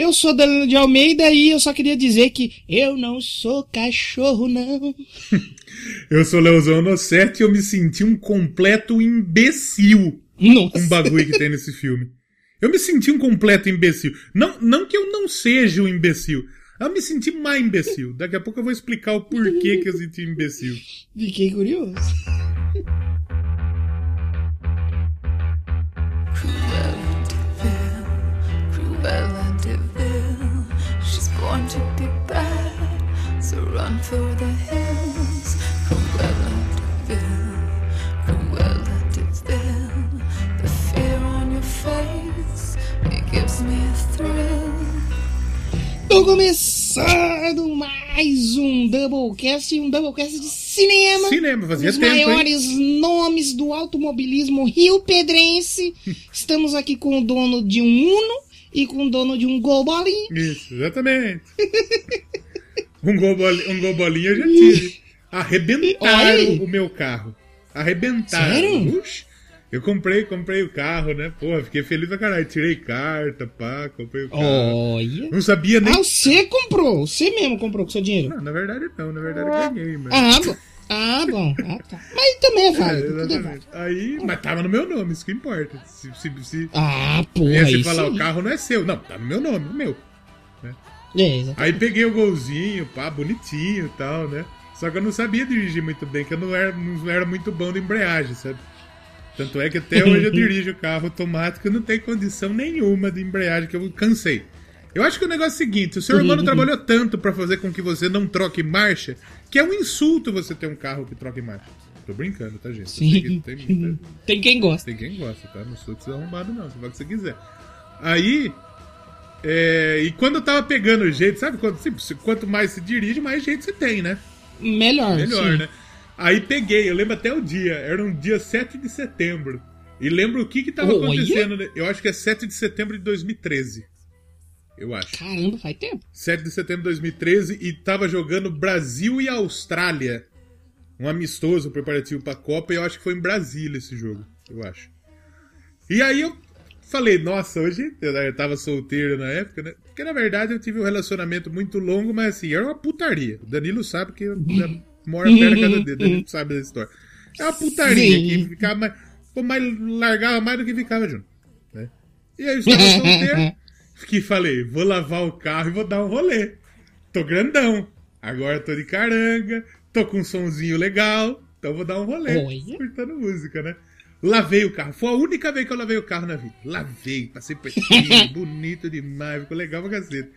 Eu sou Danilo de Almeida e eu só queria dizer que eu não sou cachorro, não. eu sou Leozão no 7 e eu me senti um completo imbecil Nossa. com um bagulho que tem nesse filme. Eu me senti um completo imbecil. Não, não que eu não seja um imbecil. Eu me senti mais imbecil. Daqui a pouco eu vou explicar o porquê que eu senti imbecil. Fiquei curioso. Born to be bad, so run for the hills. Cruella de Vil, Cruella de Vil. The fear on your face, it gives me a thrill. Tô começando mais um Doublecast, um Doublecast de cinema. Cinema, fazia Os tempo, hein? maiores nomes do automobilismo rio pedrense. Estamos aqui com o dono de um Uno e com o dono de um Gol Bolinha. Isso, exatamente. um, gol boli- um gol bolinha eu já tive. Arrebentaram o meu carro. Arrebentaram. Sério? Ux, eu comprei, comprei o carro, né? Porra, fiquei feliz pra caralho. Tirei carta, pá, comprei o carro. Olha. Não sabia nem. Ah, você comprou. Você mesmo comprou com seu dinheiro. Não, na verdade não, na verdade eu ganhei, mas. Ah. Ah, bom. Ah, tá. Mas também é É, válido. tudo é válido. exatamente. Aí, mas tava no meu nome, isso que importa. Se, se, se Ah, porra, viesse isso falar, aí. o carro não é seu. Não, tá no meu nome, no meu. É, exato. Aí peguei o golzinho, pá, bonitinho e tal, né? Só que eu não sabia dirigir muito bem, que eu não era, não era muito bom de embreagem, sabe? Tanto é que até hoje eu dirijo o carro automático e não tenho condição nenhuma de embreagem, que eu cansei. Eu acho que o negócio é o seguinte, o seu irmão trabalhou tanto pra fazer com que você não troque marcha, que é um insulto você ter um carro que troque marcha. Tô brincando, tá, gente? Sim. tem- Tem quem gosta. tem quem gosta, tá? Não sou desarrombado, não. Você faz o que você quiser. Aí. é, e quando eu tava pegando o jeito, sabe? Quando, assim, quanto mais se dirige, mais jeito você tem, né? Melhor, Melhor, sim. né? Aí peguei, eu lembro até o dia. Era um dia 7 de setembro. E lembro o que que tava Olha! acontecendo. né? Eu acho que é 7 de setembro de 2013. Eu acho. Caramba, faz tempo. 7 de setembro de 2013 e tava jogando Brasil e Austrália. Um amistoso preparativo pra Copa e eu acho que foi em Brasília esse jogo, eu acho. E aí eu falei, nossa, hoje eu tava solteiro na época, né? Porque na verdade eu tive um relacionamento muito longo, mas assim, era uma putaria. O Danilo sabe que eu já moro a perna a cada dedo, o Danilo sabe dessa história. É uma putaria Sim. que ficava mais, pô, mais. largava mais do que ficava junto. Né? E aí eu estava solteiro. Que falei, vou lavar o carro e vou dar um rolê. Tô grandão. Agora tô de caranga. Tô com um sonzinho legal. Então vou dar um rolê. Olha. Escutando música, né? Lavei o carro. Foi a única vez que eu lavei o carro na vida. Lavei, passei perfeito, bonito demais, ficou legal pra cacete.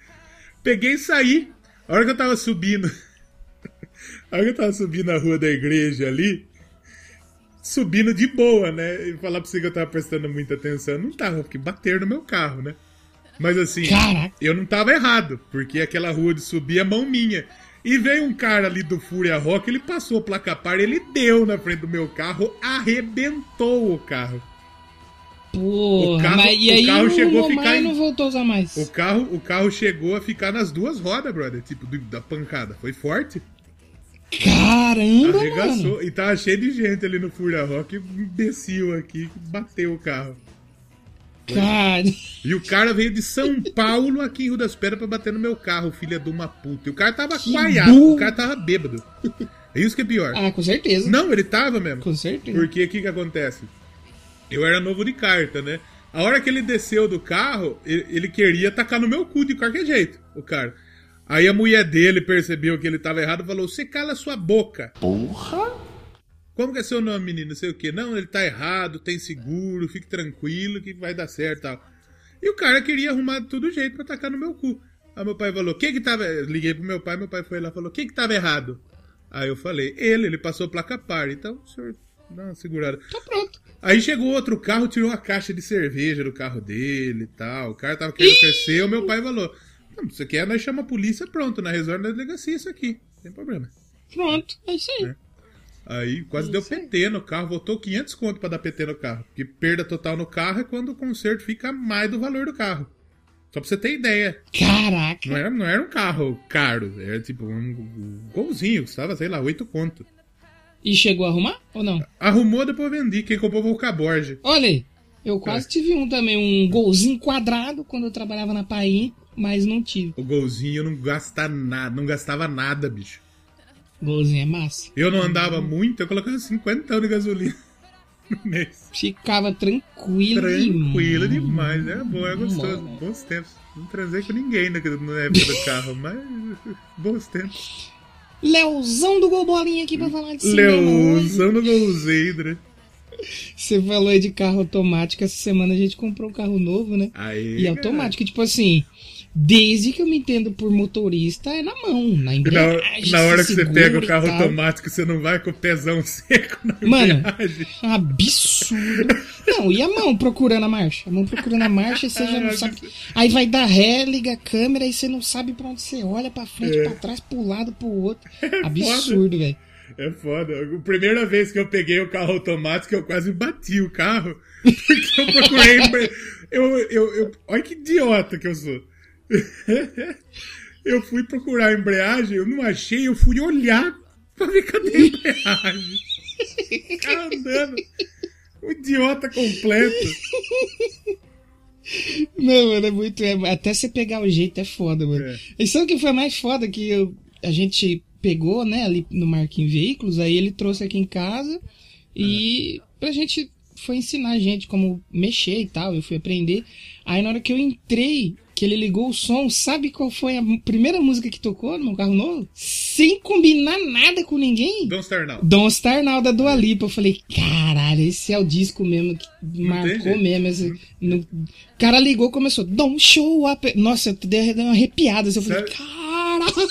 Peguei e saí. A hora que eu tava subindo. A hora que eu tava subindo a rua da igreja ali. Subindo de boa, né? E falar pra você que eu tava prestando muita atenção. Não tava, porque bateram no meu carro, né? Mas assim, Caraca. eu não tava errado, porque aquela rua de subir é mão minha. E veio um cara ali do Fúria Rock, ele passou a placa par, ele deu na frente do meu carro, arrebentou o carro. Porra, O carro- mas e o aí carro o chegou a ficar em- não voltou a usar mais. O carro, o carro chegou a ficar nas duas rodas, brother, tipo, da pancada. Foi forte. Caramba, Arregaçou. mano. E tava cheio de gente ali no Fúria Rock, imbecil aqui, bateu o carro. Cara, E o cara veio de São Paulo aqui em Rio das Pedras pra bater no meu carro, filha de uma puta. E o cara tava coaiado, burro. o cara tava bêbado. É isso que é pior. ah, com certeza. Não, ele tava mesmo. Com certeza. Porque o que que acontece? Eu era novo de carta, né? A hora que ele desceu do carro, ele, ele queria tacar no meu cu de qualquer jeito, o cara. Aí a mulher dele percebeu que ele tava errado e falou: Você cala sua boca. Porra! Como que é seu nome, menino? Não sei o quê. Não, ele tá errado, tem seguro, fique tranquilo que vai dar certo e tal. E o cara queria arrumar de todo jeito pra tacar no meu cu. Aí meu pai falou, quem que tava... eu Liguei pro meu pai, meu pai foi lá e falou, quem que tava errado? Aí eu falei, ele, ele passou placa par. Então, o senhor dá uma segurada. Tá pronto. Aí chegou outro carro, tirou a caixa de cerveja do carro dele e tal. O cara tava querendo crescer, o meu pai falou, não, você quer, nós chama a polícia, pronto, na reserva da delegacia isso aqui. Sem problema. Pronto. É isso aí. Aí quase deu PT no carro, voltou 500 conto pra dar PT no carro. Porque perda total no carro é quando o conserto fica mais do valor do carro. Só pra você ter ideia. Caraca. Não era, não era um carro caro, era tipo um, golzinho, custava, sei lá, 8 conto. E chegou a arrumar ou não? Arrumou, depois eu vendi. Quem comprou foi o Caborge. Olha aí. Eu quase tive um também, um golzinho quadrado quando eu trabalhava na Paim, mas não tive. O golzinho eu não gasta nada, não gastava nada, bicho. Golzinho é massa. Eu não andava muito, eu colocava 50 de gasolina no mês. Ficava tranquilo. Tranquilo demais. é bom, é gostoso. Mano. Bons tempos. Não transei com ninguém na, época do carro, mas bons tempos. Leozão do Golbolinha aqui pra falar de cinema. Leozão no golzeidra. Você falou aí de carro automático. Essa semana a gente comprou um carro novo, né? Aí, E automático, tipo assim, desde que eu me entendo por motorista, é na mão, na Na, embreagem. na hora que você pega o carro automático, você não vai com o pezão seco na Mano. embreagem. Absurdo. Não, e a mão procurando a marcha? A mão procurando a marcha, você já não sabe. Aí vai dar ré, liga a câmera, e você não sabe pra onde você olha, pra frente, É. pra trás, pro lado, pro outro. Absurdo, velho. É foda. A primeira vez que eu peguei o carro automático, eu quase bati o carro. Porque eu procurei. Eu, eu, eu, olha que idiota que eu sou. Eu fui procurar a embreagem, eu não achei, eu fui olhar pra ver cadê a embreagem. O cara andando. Um idiota completo. Não, mano, é muito. é- até você pegar o jeito é foda, mano. É. E sabe o que foi mais foda? Que eu- a gente pegou, né, ali no Marquinhos Veículos, aí ele trouxe aqui em casa e pra gente foi ensinar a gente como mexer e tal, eu fui aprender. Aí na hora que eu entrei, que ele ligou o som, sabe qual foi a primeira música que tocou no carro novo? Sem combinar nada com ninguém. Don't Star Now. Don't Star Now da Dua Lipa. Eu falei, caralho, esse é o disco mesmo que marcou jeito. mesmo. Esse, no- O cara ligou começou, Don't Show Up. Nossa, eu dei uma arrepiada. assim, Eu falei, caralho.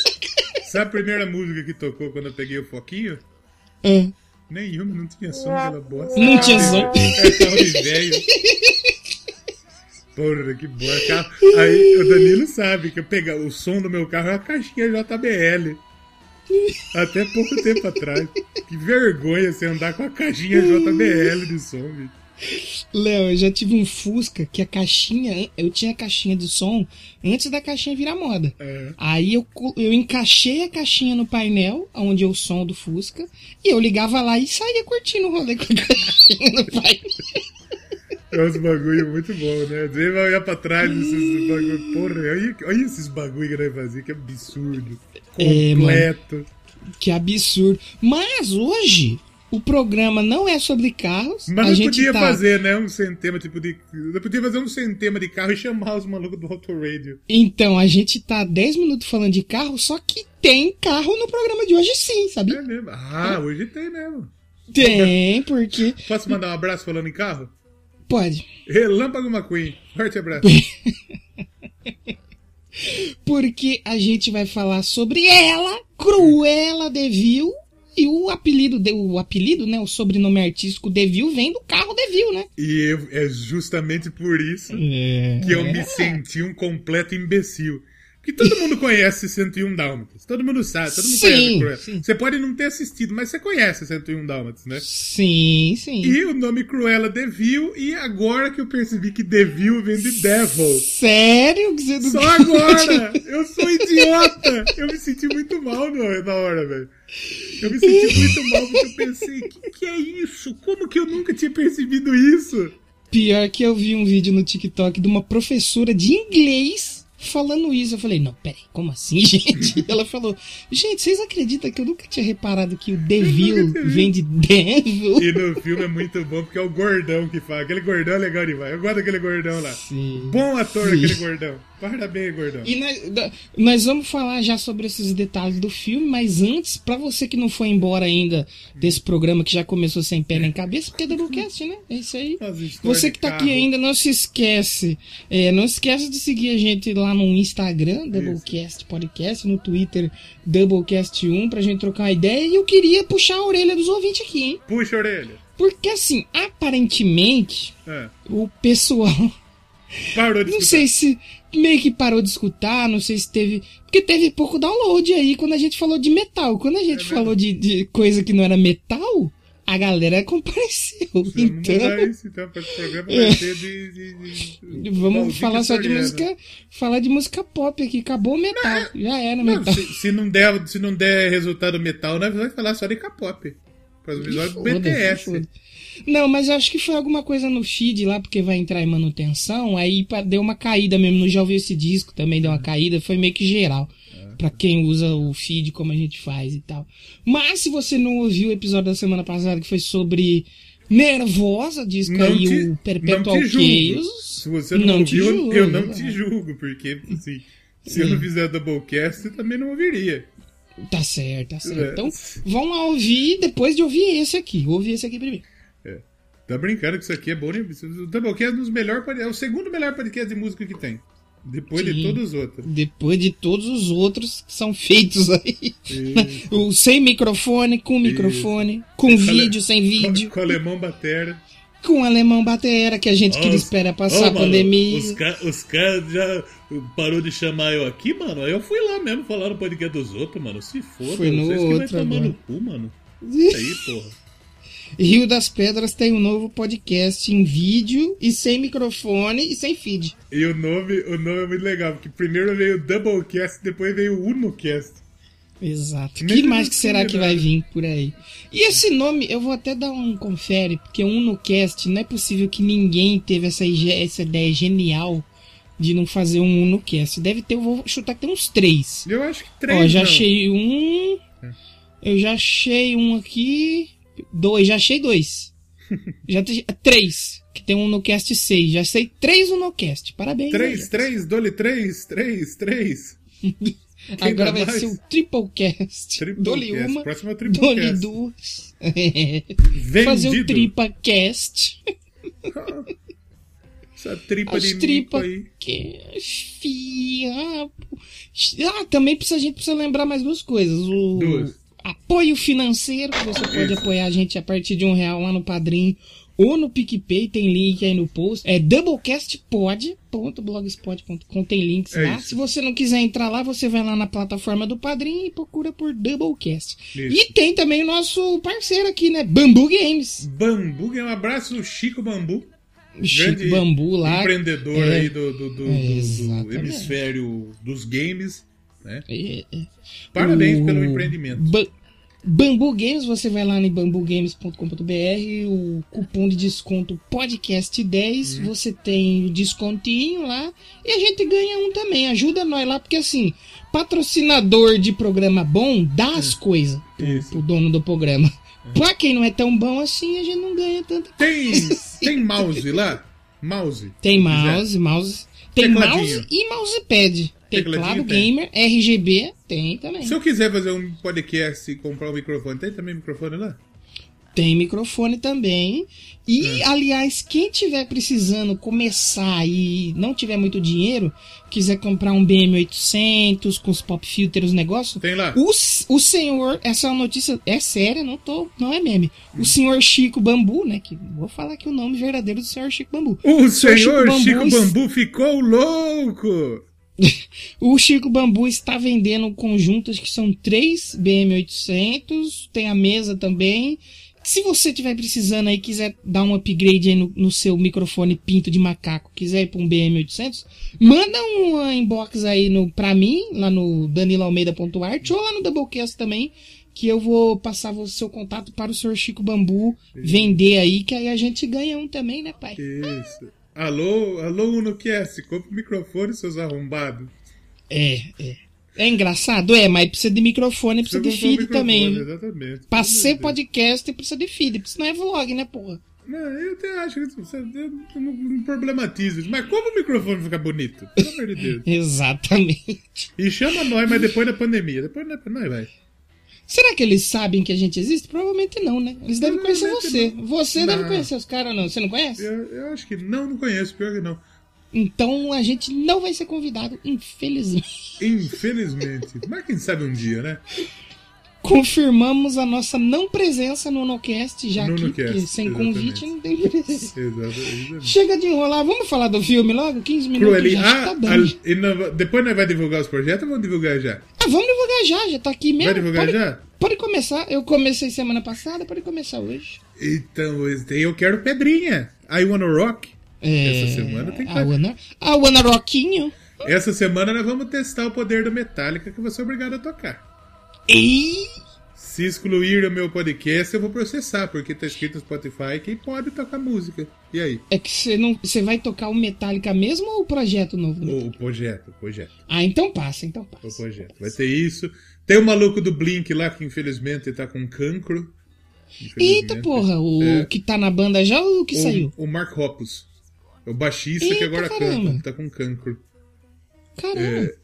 Sabe a primeira música que tocou quando eu peguei o foquinho? Ah, Nenhuma, não tinha som aquela bosta. Não tinha som. É carro de velho. Porra, que boa. Carro... Aí o Danilo sabe que eu pegar o som do meu carro é a caixinha JBL. Até pouco tempo atrás. Que vergonha você andar com a caixinha JBL de som, bicho. Léo, eu já tive um Fusca que a caixinha, eu tinha a caixinha de som antes da caixinha virar moda. É. Aí eu, eu encaixei a caixinha no painel, onde é o som do Fusca, e eu ligava lá e saía curtindo o rolê com a caixinha no painel. É uns bagulho muito bom, né? Vezes vai olhar pra trás desses bagulho. Porra, olha, olha esses bagulho que nós fazia, que absurdo. É, Completo. Que absurdo. Mas hoje, o programa não é sobre carros. Mas a gente podia tá... fazer, né? Um centema, tipo de. Eu podia fazer um centema de carro e chamar os malucos do Autoradio. Então, a gente tá 10 minutos falando de carro, só que tem carro no programa de hoje sim, sabe? É mesmo. Ah, hoje tem mesmo. Tem, porque. Posso mandar um abraço falando em carro? Pode. Relâmpago McQueen. Forte abraço. Porque a gente vai falar sobre ela, Cruella Devil. E o apelido, o apelido, né? O sobrenome artístico Devil vem do carro Devil, né? E eu- é justamente por isso É. que eu me senti um completo imbecil. Que todo mundo conhece 101 Dálmatas. Todo mundo sabe, todo mundo Sim, conhece Cruella. Você pode não ter assistido, mas você conhece 101 Dálmatas, né? Sim, sim. E o nome Cruella Devil, e agora que eu percebi que Devil vem de Devil. Sério que você não Só agora! Eu sou idiota! Eu me senti muito mal na hora, velho. Eu me senti muito mal porque eu pensei, o que, que é isso? Como que eu nunca tinha percebido isso? Pior que eu vi um vídeo no TikTok de uma professora de inglês falando isso. Eu falei, não, peraí, como assim, gente? Ela falou, gente, vocês acreditam que eu nunca tinha reparado que o Devil vem de Devil? E no filme é muito bom porque é o gordão que fala. Aquele gordão é legal demais. Eu gosto daquele gordão lá. Sim. Bom ator Sim. aquele gordão. Parabéns, gordão. E nós, nós vamos falar já sobre esses detalhes do filme, mas antes, pra você que não foi embora ainda desse programa que já começou sem pé nem cabeça, porque é Doublecast, né? É isso aí. Você que tá aqui ainda, não se esquece. é, não esquece de seguir a gente lá no Instagram, Doublecast Podcast, no Twitter, Doublecast1, pra gente trocar uma ideia. E eu queria puxar a orelha dos ouvintes aqui, hein? Puxa a orelha. Porque assim, aparentemente, É. o pessoal. Parou de Não escutar. sei se meio que parou de escutar, não sei se teve. Porque teve pouco download aí quando a gente falou de metal. Quando a gente É falou de, de coisa que não era metal, a galera compareceu. Vamos Então. mudar isso, então, para esse programa vai ser de... de- de- Vamos falar só de música. Falar de música pop aqui. Acabou o metal. Já era Não, metal. se, se não der, se não der resultado metal, nós vamos falar só de K-pop. Próximo episódio Foda-se, BTS. Não, mas acho que foi alguma coisa no feed lá, porque vai entrar em manutenção, aí deu uma caída mesmo. Não já ouvi esse disco, também deu uma caída, foi meio que geral. Pra quem usa o feed como a gente faz e tal. Mas se você não ouviu o episódio da semana passada que foi sobre Nervosa, disco Não aí te, o Perpetual não. Chaos. Se você não, te ouviu, julgo, eu não te julgo, porque assim, se eu não fizer Doublecast, eu também não ouviria. Tá certo, tá certo. É. Então, vão lá ouvir depois de ouvir esse aqui. Ouvi esse aqui primeiro. Tá brincando que isso aqui é bom? O Doublecast é um dos melhores é o segundo melhor podcast de música que tem. Depois de Sim. todos os outros. Depois de todos os outros que são feitos aí. o sem microfone, com microfone, com vídeo, sem vídeo, Com, com alemão batera. com alemão batera, que a gente que espera passar a mano, pandemia. Os, ca- os caras já parou de chamar eu aqui, mano. Aí eu fui lá mesmo falar no podcast dos outros, mano. Se foda, Foi no vocês que vai outro tomar agora. no cu, mano. Aí, porra. Rio das Pedras tem um novo podcast em vídeo e sem microfone e sem feed. E o nome, o nome é muito legal, porque primeiro veio o Doublecast, depois veio o Unocast. Exato. Nem que mais que será que vai vir por aí? E esse nome, eu vou até dar um confere, porque um no cast, não é possível que ninguém teve essa, essa ideia genial de não fazer um UnoCast. Deve ter, eu vou chutar que tem uns três. Eu acho que três. Ó, já não. achei um. Eu já achei um aqui. Dois, já achei dois. já te- três. Que tem um NoCast 6. Já sei três NoCast. Parabéns. Três, aí. três, dole três, três, três. Agora vai mais? ser o Triplecast. Triplecast. Dole uma. Próximo é o Dole Triplecast. duas. Vendido. Fazer o Tripacast. Essa tripa As de mico tripa aí. que. Ah, também precisa, a gente precisa lembrar mais duas coisas. O Duas. Apoio financeiro, você pode apoiar a gente a partir de um real lá no Padrim ou no PicPay, tem link aí no post. É doublecastpod.blogspot.com, tem links É lá. isso. Se você não quiser entrar lá, você vai lá na plataforma do Padrim e procura por Doublecast. Isso. E tem também o nosso parceiro aqui, né? Bambu Games. Bambu, um abraço, Chico Bambu. Chico grande Bambu lá. Empreendedor É. aí do, do, do- É, do- hemisfério dos games. Né? É, é. Parabéns O pelo empreendimento. Ba- Bambu Games, você vai lá em bambugames.com.br, o cupom de desconto podcast10, Uhum. você tem o descontinho lá e a gente ganha um também. Ajuda nós lá, porque assim, patrocinador de programa bom dá as coisas pro, É. Pro dono do programa. Pra quem não é tão bom assim, a gente não ganha tanta Tem, tem mouse lá? Mouse. Tem mouse, mouse. Tem Tecladinho. mouse e mousepad. Teclado Tecladinho tem. gamer, RGB, tem também. Se eu quiser fazer um podcast e comprar um microfone, tem também microfone lá? Tem microfone também. E, aliás, quem tiver precisando começar e não tiver muito dinheiro, quiser comprar um BM800 com os pop filters, os negócios, Tem lá? o, o senhor, essa é uma notícia é séria, não, tô, não é meme. O senhor Chico Bambu, né? Que vou falar aqui o nome verdadeiro do senhor Chico Bambu. O Senhor senhor Chico Chico Bambu Bambu, ficou louco! O Chico Bambu está vendendo conjuntos que são três BM800, tem a mesa também. Se você estiver precisando aí, quiser dar um upgrade aí no, no seu microfone pinto de macaco, quiser ir para um BM800, manda um inbox aí no, pra mim, lá no daniloalmeida.art ou lá no Doublecast também, que eu vou passar o seu contato para o senhor Chico Bambu vender aí, que aí a gente ganha um também, né, pai? Isso. Alô, alô, UnoCast, compra o microfone, seus arrombados. É, é. É engraçado? É, mas precisa de microfone, precisa de comprou o feed também. Exatamente. Pra ser de podcast precisa de feed, porque senão é vlog, né, porra? Não, eu até acho que você eu não, não problematiza isso. Mas como o microfone fica bonito? Pelo amor de Deus. Exatamente. E chama nós, mas depois da pandemia. Depois nós nós vai. Será que eles sabem que a gente existe? Provavelmente não, né? Eles devem conhecer você. Provavelmente Você Não. deve conhecer os caras, não? Você não conhece? Eu, eu acho que não, não conheço, pior que não. Então a gente não vai ser convidado, infelizmente. Infelizmente. Mas quem sabe um dia, né? Confirmamos a nossa não presença no NoCast, já No que, sem exatamente. convite não tem presença. Chega de enrolar, vamos falar do filme logo? 15 minutos Crueli. já, Ah, tá bom. a- não- depois nós vai divulgar os projetos ou vamos divulgar já? Ah, vamos divulgar já, já tá aqui mesmo. Vai divulgar pode, já? Pode começar. Eu comecei semana passada, pode começar hoje. Então, eu quero pedrinha. I wanna rock. É, Essa semana tem que A Ana, a Ana Roquinho. Essa semana nós vamos testar o poder do Metallica que você é obrigado a tocar. E Se excluir o meu podcast, eu vou processar, porque tá escrito no Spotify quem pode tocar música. E aí? É que você não. Você vai tocar o Metallica mesmo ou o projeto novo? O, o projeto, o projeto. Ah, então passa, então O passa. projeto. Vai ter isso. Tem o maluco do Blink lá que infelizmente tá com cancro. Eita porra, o É. que tá na banda já ou o que saiu? O, o Mark Hoppus. É o baixista que Eita, agora caramba. canta, tá com cancro. Caramba. É,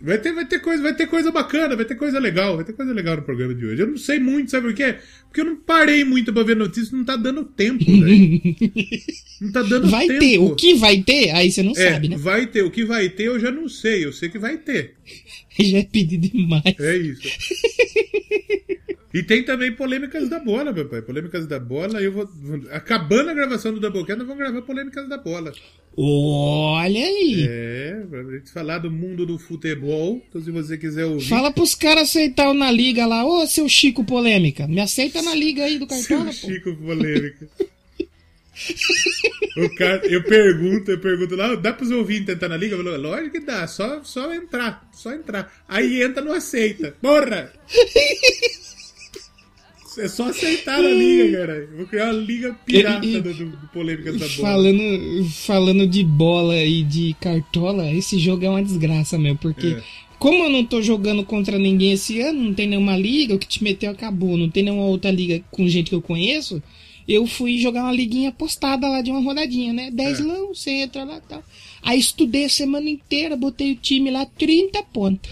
Vai ter, vai, ter coisa, vai ter coisa bacana, vai ter coisa legal, vai ter coisa legal no programa de hoje. Eu não sei muito, sabe por quê? Porque eu não parei muito pra ver notícias, não tá dando tempo, velho. Não tá dando vai tempo. ter. O que vai ter, aí você não É, sabe, né? vai ter. O que vai ter eu já não sei, eu sei que vai ter. Já é pedido demais. É isso. E tem também polêmicas da bola, meu pai. Polêmicas da bola. Eu vou. vou- Acabando a gravação do Doublecast, nós vamos gravar polêmicas da bola. Olha aí. É, pra gente falar do mundo do futebol. Então, se você quiser ouvir. Fala pros caras aceitar na liga lá. Ô, seu Chico polêmica. Me aceita na liga aí do Seu Cartola, pô. Chico polêmica. o cara, eu pergunto, eu pergunto lá, dá pros ouvintes tentar na liga? Falo, lógico que dá, só, só entrar, só entrar. Aí entra, não aceita. Porra! É só aceitar a liga, cara. Vou criar uma liga pirata E- e- do, do, Polêmicas da Bola. Falando, falando de bola e de cartola, esse jogo é uma desgraça, meu, porque É. como eu não tô jogando contra ninguém esse ano, não tem nenhuma liga, o que te meteu acabou, não tem nenhuma outra liga com gente que eu conheço, eu fui jogar uma liguinha postada lá de uma rodadinha, né? 10 É. lão, você entra lá e tal. Aí estudei a semana inteira, botei o time lá, 30 pontos.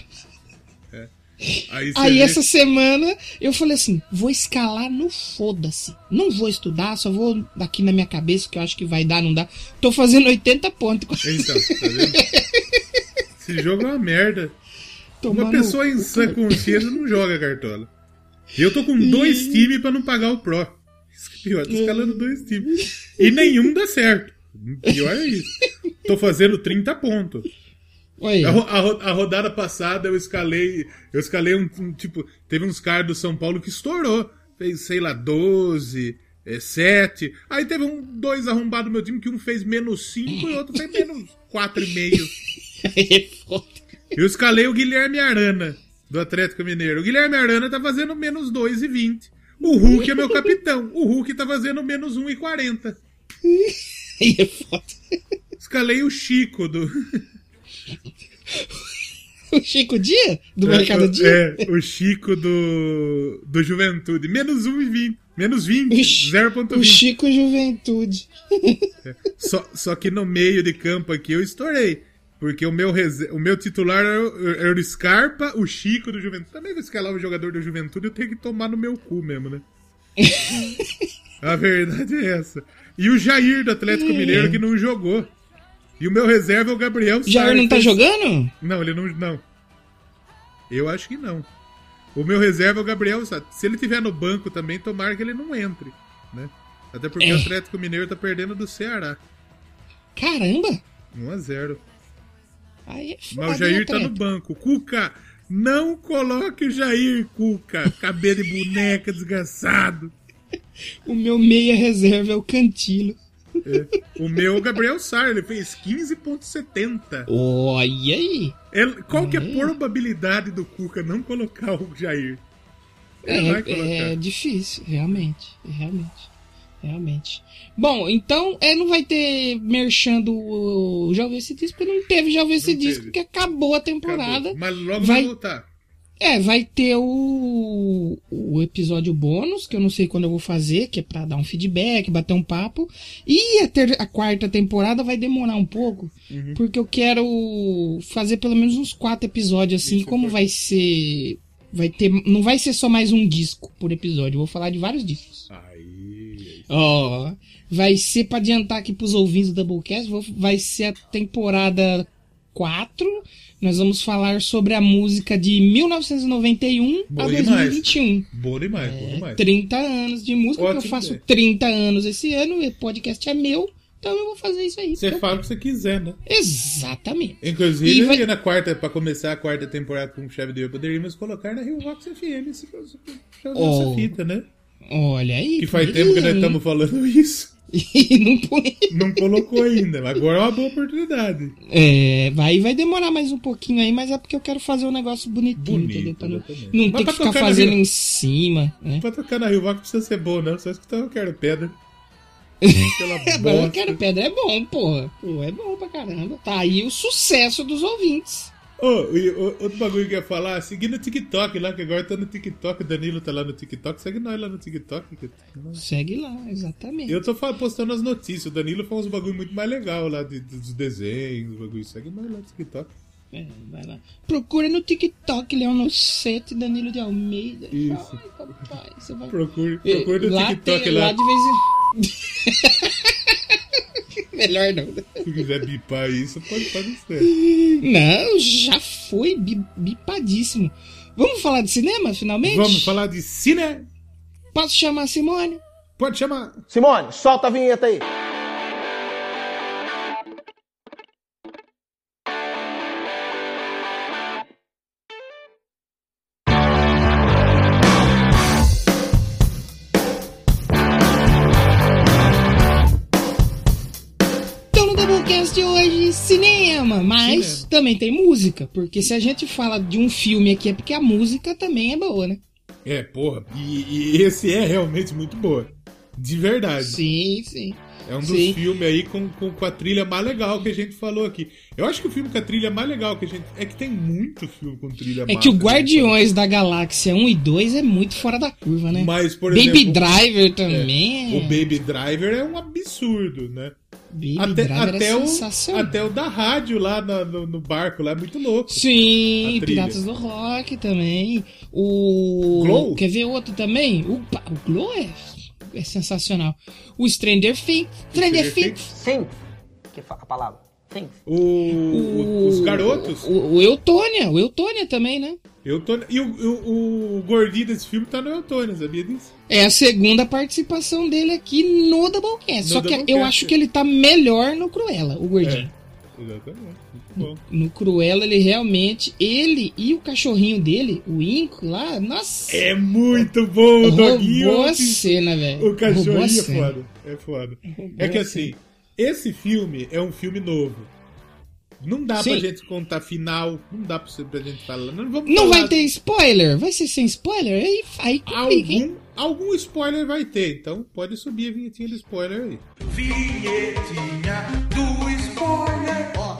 Aí, Aí vê- essa semana eu falei assim, vou escalar no foda-se. Não vou estudar, só vou daqui na minha cabeça, que eu acho que vai dar, não dá. Tô fazendo 80 pontos. Então, tá vendo? Esse jogo é uma merda. Tomar Uma no pessoa em cu, sã consciência não joga cartola. E eu tô com dois times pra não pagar o Pro. Isso que é pior, tô escalando dois times. E nenhum dá certo. Pior é isso. Tô fazendo 30 pontos. A, a a rodada passada eu escalei. Eu escalei um, um tipo. Teve uns caras do São Paulo que estourou. Fez, sei lá, 12, é, 7. Aí teve um, dois arrombados no meu time que um fez menos 5 e o outro fez menos 4,5. É foda. Eu escalei o Guilherme Arana, do Atlético Mineiro. O Guilherme Arana tá fazendo menos 2,20. O Hulk é meu capitão. O Hulk tá fazendo menos 1,40. Aí é foda. Escalei o Chico do. O Chico Dia? Do Mercado Dia? É, o Chico do. do Juventude. Menos 1,20. Menos 20. O Chi- O 0,20. Chico Juventude. Só, só que no meio de campo aqui eu estourei. Porque o meu, o meu titular era o, era o Scarpa, o Chico do Juventude. Também vou escalar o jogador do Juventude, eu tenho que tomar no meu cu mesmo, né? A verdade é essa. E o Jair do Atlético É. Mineiro que não jogou. E o meu reserva é o Gabriel Jair não tá jogando? Não, ele não. Não. Eu acho que não. O meu reserva é o Gabriel Sartas. Se ele tiver no banco também, tomara que ele não entre. Né? Até porque É. o Atlético Mineiro tá perdendo do Ceará. Caramba! 1x0. Aí é. Mas o Jair né, tá no banco. Cuca, não coloque o Jair, Cuca. Cabelo de boneca, desgraçado. O meu meia reserva é o Cantilo. O meu é o Gabriel Sar, ele fez 15,70. Olha aí. Ele- Qual que é a probabilidade do Cuca não colocar o Jair? É, é difícil, realmente. Realmente. Realmente. Bom, então é, não vai ter merchando o Jovem esse disco, porque não teve Jovem esse Não disco, teve. porque acabou a temporada. Acabou. Mas logo vai voltar. É, vai ter o, o episódio bônus, que eu não sei quando eu vou fazer, que é pra dar um feedback, bater um papo. E a, ter, a quarta temporada vai demorar um pouco, Uhum. porque eu quero fazer pelo menos uns quatro episódios assim, Isso, como foi. vai ser. Vai ter. Não vai ser só mais um disco por episódio, eu vou falar de vários discos. Aí. Ó, vai ser pra adiantar aqui pros ouvintes do Doublecast, vou- vai ser a temporada 4. Nós vamos falar sobre a música de 1991 Bom a demais. 2021. Bom demais, bom demais. 30 anos de música, porque eu Ótimo faço ideia. 30 anos esse ano, e o podcast é meu, então eu vou fazer isso aí. Você fala o que você quiser, né? Exatamente. Inclusive, E vai- na quarta, pra começar a quarta temporada com chave de eu, poderíamos colocar na Rio Vox FM se fosse Oh. fita, né? Olha aí. Que faz tempo que nós estamos falando isso. E não põe. Não colocou ainda. Agora é uma boa oportunidade. É, vai, vai demorar mais um pouquinho aí, mas é porque eu quero fazer um negócio bonitinho, Bonito, entendeu? Pra não não Mas ter que ficar fazendo Rio- em cima, né? Pra tocar na Rio Rock precisa ser bom, não. Só escutar eu quero pedra. Aquela É, eu bosta. quero pedra é bom, porra. Pô, é bom pra caramba. Tá aí o sucesso dos ouvintes. Ô, e o- outro bagulho que eu ia falar, seguindo o TikTok lá, que agora tá no TikTok, o Danilo tá lá no TikTok, segue nós lá no TikTok. que- Segue lá, exatamente. Eu tô postando as notícias, o Danilo faz uns bagulho muito mais legal lá, de, dos desenhos, os bagulho. Segue nós lá no TikTok. É, vai lá. Procura no TikTok, Leão Nocete, Danilo de Almeida. Isso. Ai, papai, você vai... Procure, procure no lá TikTok tem- lá. lá de vez em... Melhor não. Se quiser bipar isso, pode fazer. Não, já foi bi- bipadíssimo. Vamos falar de cinema, finalmente? Vamos falar de cine? Posso chamar a Simone? Pode chamar. Simone, solta a vinheta aí. Cinema, mas Cinema. também tem música, porque se a gente fala de um filme aqui é porque a música também é boa, né? É, porra. E, e esse é realmente muito boa. De verdade. Sim, sim. É um dos Sim. filmes aí com, com, com a trilha mais legal que a gente falou aqui. Eu acho que o filme com a trilha mais legal que a gente. É que tem muito filme com trilha É massa, que o né? Guardiões da Galáxia 1 e 2 é muito fora da curva, né? Mas, por Baby exemplo. Driver também. O é- Baby Driver é um absurdo, né? Até, Driver até, é o, até o da rádio lá na- no, no barco, lá é muito louco. Sim. Piratas do Rock também. O. Glow? Quer ver outro também? O, o Glow é, é sensacional. O Stranger Things. Stranger Things. Sim. Que a palavra. Sim. O, o- os garotos. O, o Eutônia. O Eutônia também, né? Eu tô, e o, o, o gordinho desse filme tá no Eutônia, sabia disso? É a segunda participação dele aqui no Doublecast. No Só que Doublecast. eu acho que ele tá melhor no Cruella, o gordinho. Exatamente. Muito bom. No Cruella, ele realmente. Ele e o cachorrinho dele, o Inco lá, nossa. É muito bom o doguinho. roubou a cena, velho. O cachorrinho é cena. foda. É foda. Roubou É que assim, esse filme é um filme novo. Não dá Sim. pra gente contar final. Não dá pra, pra gente falar. Não, vamos Não falar vai ter spoiler? Vai ser sem spoiler? Aí, aí? Algum, algum spoiler vai ter. Então pode subir a vinhetinha do spoiler aí.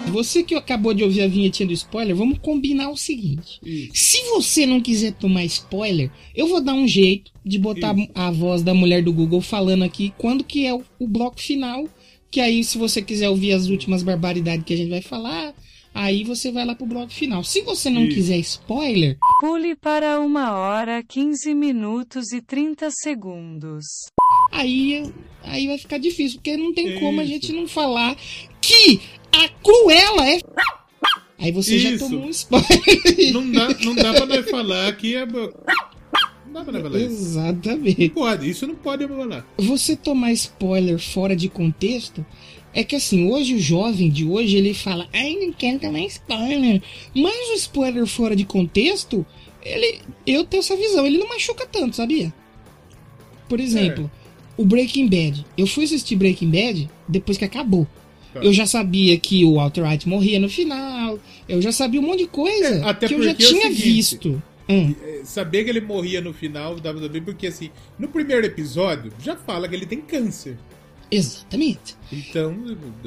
Você que acabou de ouvir a vinhetinha do spoiler, vamos combinar o seguinte. Isso. Se você não quiser tomar spoiler, eu vou dar um jeito de botar Isso. a voz da mulher do Google falando aqui quando que é o, o bloco final. Que aí, se você quiser ouvir as últimas barbaridades que a gente vai falar, aí você vai lá pro bloco final. Se você não Isso. quiser spoiler, Pule para uma hora, 15 minutos e 30 segundos. aí, aí vai ficar difícil, porque não tem como a Isso. gente não falar que a Cruella é. Aí você já Isso. tomou um spoiler. Não dá, não dá pra nós falar que é. Dá pra isso. Exatamente. Pode, isso não pode falar. Você tomar spoiler fora de contexto é que assim, hoje o jovem de hoje ele fala, ai, não quero tomar spoiler. Mas o spoiler fora de contexto, ele. Eu tenho essa visão, ele não machuca tanto, sabia? Por exemplo, o Breaking Bad. Eu fui assistir Breaking Bad depois que acabou. Tá. Eu já sabia que o Walter White morria no final. Eu já sabia um monte de coisa É, até que eu já é tinha seguinte, visto. Hum. É, Saber que ele morria no final dava também, porque assim, no primeiro episódio já fala que ele tem câncer. Exatamente. Então,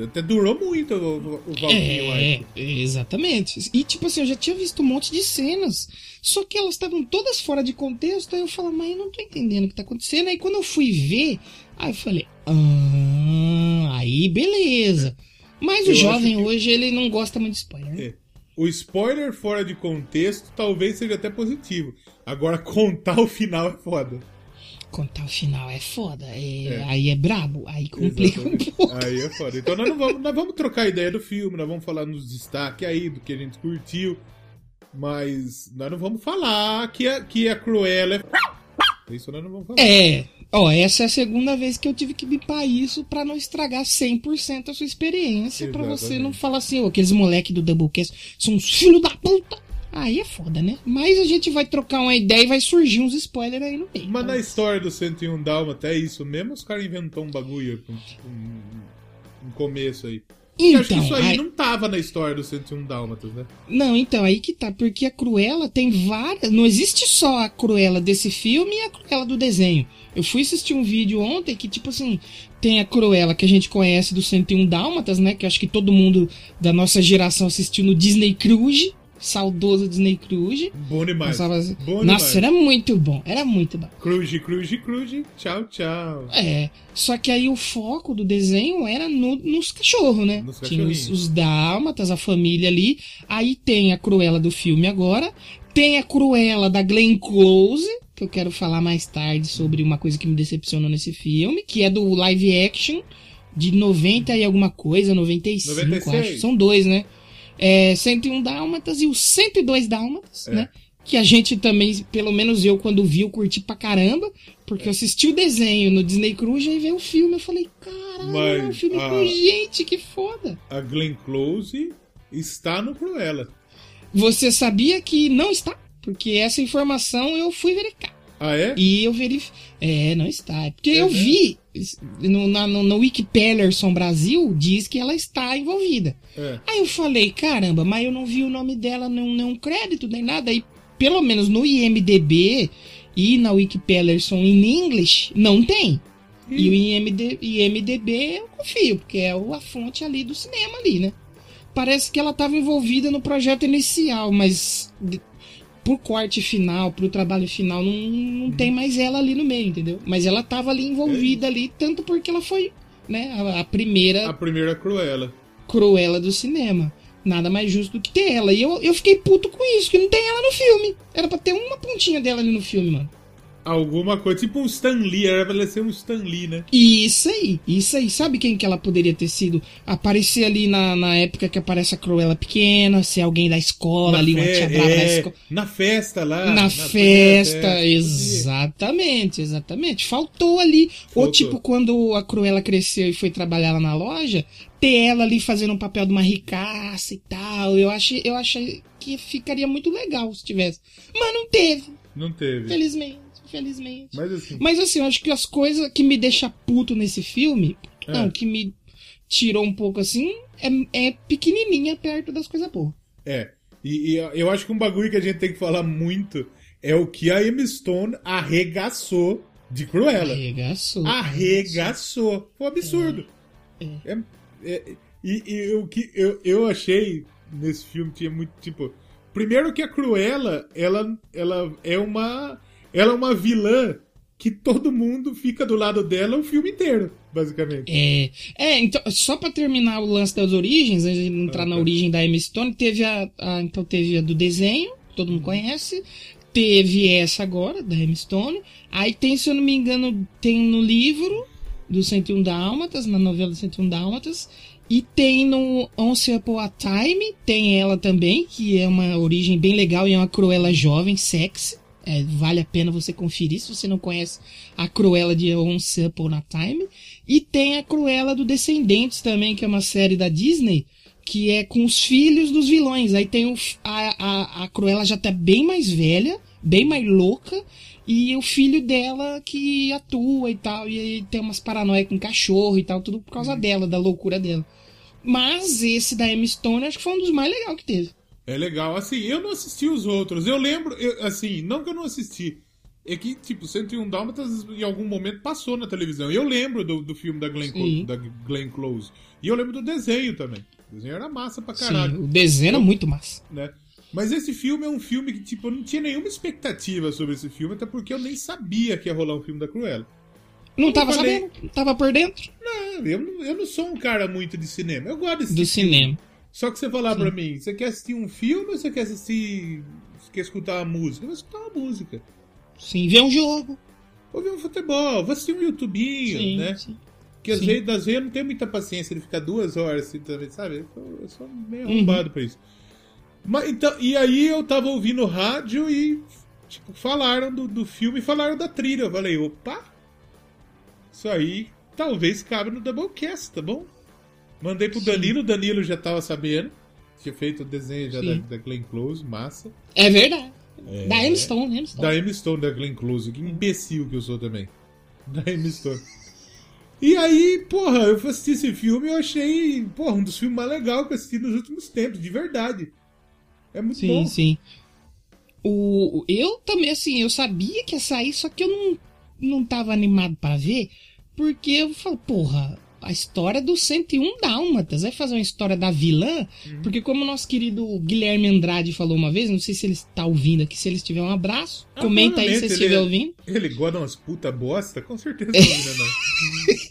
até durou muito o, o, o Valkyrie É, White. exatamente. E tipo assim, eu já tinha visto um monte de cenas. Só que elas estavam todas fora de contexto. Aí eu falava, mas eu não tô entendendo o que tá acontecendo. Aí quando eu fui ver, aí eu falei, ah, aí beleza. Mas o Eu jovem acho que- hoje, ele não gosta muito de spoiler. né? É. O spoiler fora de contexto talvez seja até positivo. Agora, contar o final é foda. Contar o final é foda. é- É. Aí é brabo. Aí complica um Exatamente. pouco. Aí é foda. Então nós, não vamos, nós vamos trocar ideia do filme, nós vamos falar nos destaques aí, do que a gente curtiu. Mas nós não vamos falar que a, que a Cruella é. Isso nós não vamos falar. É. Ó, essa é a segunda vez que eu tive que bipar isso pra não estragar 100% a sua experiência. Pra você não falar assim, ó, aqueles moleque do Doublecast são uns filhos da puta. Aí é foda, né? Mas a gente vai trocar uma ideia e vai surgir uns spoilers aí no meio. Mas Então, na história do 101 Dálmata é isso mesmo? Os caras inventou um bagulho, um, um- um começo aí. Eu acho que Então, isso aí aí- não tava na história do 101 Dálmatas, né? Não, então, aí que tá, porque a Cruella tem várias. Não existe só a Cruella desse filme e a Cruella do desenho. Eu fui assistir um vídeo ontem que, tipo assim, tem a Cruella que a gente conhece do 101 Dálmatas, né? Que acho que todo mundo da nossa geração assistiu no Disney Cruise. Saudoso Disney Cruise. Bom demais. Passava assim- Bom Nossa, demais. era muito bom, era muito bom. Cruze, cruze, cruze. Tchau, tchau. É, só que aí o foco do desenho era no- nos cachorros, né? Nos Tinha os, os dálmatas, a família ali. Aí tem a Cruella do filme agora. Tem a Cruella da Glenn Close, que eu quero falar mais tarde sobre uma coisa que me decepcionou nesse filme, que é do live action de 90 e alguma coisa, 95, 96. acho. São dois, né? É, 101 Dálmatas e os 102 Dálmatas, É. né? Que a gente também, pelo menos eu, quando vi, eu curti pra caramba. Porque eu assisti o desenho no Disney Cruise e veio o filme. Eu falei, caralho, é um filme ah, com gente, que foda. A Glenn Close está no Cruella. Você sabia que não está? Porque essa informação eu fui verificar. Ah, é? E eu verifiquei. É, não está. Porque É eu vi no, na, no, no Wikipedia Brasil, diz que ela está envolvida. É. Aí eu falei, caramba, mas eu não vi o nome dela, nenhum, nenhum crédito, nem nada. Aí, pelo menos no IMDB e na Wikipedia em inglês, não tem. E o IMD, IMDB eu confio, porque é a fonte ali do cinema ali, né? Parece que ela estava envolvida no projeto inicial, mas por corte final, pro trabalho final, não, não tem mais ela ali no meio, entendeu? Mas ela tava ali envolvida ali, tanto porque ela foi, né, a, a primeira A primeira Cruella. Cruella do cinema. Nada mais justo do que ter ela. E eu, eu fiquei puto com isso, que não tem ela no filme. Era pra ter uma pontinha dela ali no filme, mano. Alguma coisa, tipo um Stan Lee, era pra ser um Stan Lee, né? Isso aí, isso aí. Sabe quem que ela poderia ter sido? Aparecer ali na, na época que aparece a Cruella pequena, ser alguém da escola ali, uma tia brava da é, escola. na festa lá. Na, primeira festa, Podia. exatamente, exatamente. Faltou ali. Ou Faltou. tipo, quando a Cruella cresceu e foi trabalhar lá na loja, ter ela ali fazendo um papel de uma ricaça e tal. Eu achei, eu achei que ficaria muito legal se tivesse. Mas não teve, Não teve. felizmente, felizmente. Mas assim. Mas assim, eu acho que as coisas que me deixam puto nesse filme, É. não, que me tirou um pouco assim, é, é pequenininha perto das coisas boas. É. E, e eu acho que um bagulho que a gente tem que falar muito é o que a Emma Stone arregaçou de Cruella. Arregaçou. Arregaçou. Foi um absurdo. É- é- e e o que eu, eu achei nesse filme tinha muito tipo. Primeiro que a Cruella, ela, ela é uma. Ela é uma vilã que todo mundo fica do lado dela o filme inteiro, basicamente. É, é, então, só pra terminar o lance das origens, antes de entrar Ah, na tá. origem da Emma Stone, teve a, a- então teve a do desenho, todo mundo conhece, teve essa agora, da Emma Stone, aí tem, se eu não me engano, tem no livro do 101 Dálmatas, na novela do 101 Dálmatas, e tem no Once Upon a Time, tem ela também, que é uma origem bem legal e é uma Cruella jovem, sexy. É, vale a pena você conferir se você não conhece a Cruella de Once Upon a Time. E tem a Cruella do Descendentes também, que é uma série da Disney, que é com os filhos dos vilões. Aí tem o, a, a, a Cruella já tá bem mais velha, bem mais louca, e o filho dela que atua e tal, e tem umas paranoia com cachorro e tal, tudo por causa dela, da loucura dela. Mas esse da Emma Stone acho que foi um dos mais legais que teve. É legal. Assim, eu não assisti os outros. Eu lembro, eu- assim, não que eu não assisti. É que, tipo, 101 Dálmatas em algum momento passou na televisão. Eu lembro do, do filme da Glenn, Clo- Sim. da Glenn Close. E eu lembro do desenho também. O desenho era massa pra caralho. Sim, o desenho era muito massa. né? Mas esse filme é um filme que, tipo, eu não tinha nenhuma expectativa sobre esse filme, até porque eu nem sabia que ia rolar um filme da Cruella. Não tava falei. sabendo? Tava por dentro Não, eu não, eu não sou um cara muito de cinema. Eu gosto desse do cinema. Só que você falar pra mim, você quer assistir um filme ou você quer assistir. Você quer escutar uma música? Eu vou escutar uma música. Sim, ver um jogo. Vou ver um futebol, vou assistir um YouTubinho, Sim, né? sim. Porque às sim. vezes, às vezes eu não tenho muita paciência de ficar duas horas assim também, sabe? Eu sou, meio Uhum. arrombado pra isso. Mas, então, e aí eu tava ouvindo rádio e tipo, falaram do, do filme e falaram da trilha. Eu falei, opa! Isso aí talvez cabe no Doublecast, tá bom? Mandei pro Sim. Danilo, o Danilo já tava sabendo. tinha feito o desenho já da, Sim. da Glenn Close, massa. É verdade. Da Emma Stone, Emma Stone. Da Emma Stone, da Glenn Close. Que imbecil que eu sou também. Da Emma Stone. E aí, porra, eu fui assistir esse filme e eu achei, porra, um dos filmes mais legais que eu assisti nos últimos tempos, de verdade. É muito Sim, bom. sim. O, o- eu também, assim, eu sabia que ia sair, só que eu não, não tava animado pra ver, porque eu falo, porra, a história do 101 Dálmatas, vai fazer uma história da vilã, Uhum. porque como o nosso querido Guilherme Andrade falou uma vez, não sei se ele está ouvindo aqui, se ele estiver um abraço, Ah, comenta aí se ele estiver é- ouvindo. Ele gosta de umas puta bosta? Com certeza não, né, não.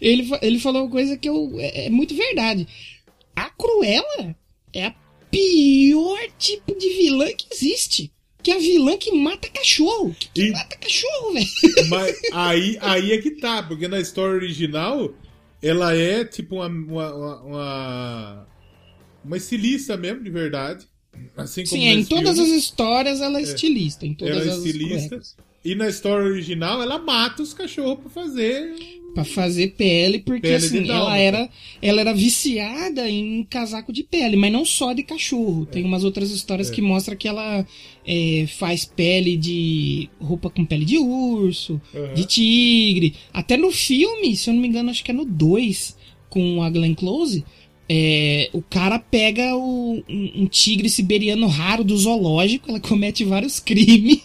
Ele, ele falou uma coisa que eu, é, é muito verdade. A Cruella é a pior tipo de vilã que existe. Que é a vilã que mata cachorro. Que, que E- mata cachorro, velho. Mas aí, aí é que tá, porque na história original ela é tipo uma, uma, uma, uma, estilista mesmo, de verdade. Assim como Sim, é, em todas filme. as histórias ela é estilista. Em todas Ela é as estilista. E na história original ela mata os cachorros pra fazer. Pra fazer pele, porque Pele assim, ela era, ela era viciada em casaco de pele, mas não só de cachorro. Tem umas outras histórias que mostram que ela é, faz pele de. roupa com pele de urso, Aham. de tigre. Até no filme, se eu não me engano, acho que é no 2, com a Glenn Close. é, o cara pega o- um, um tigre siberiano raro do zoológico, ela comete vários crimes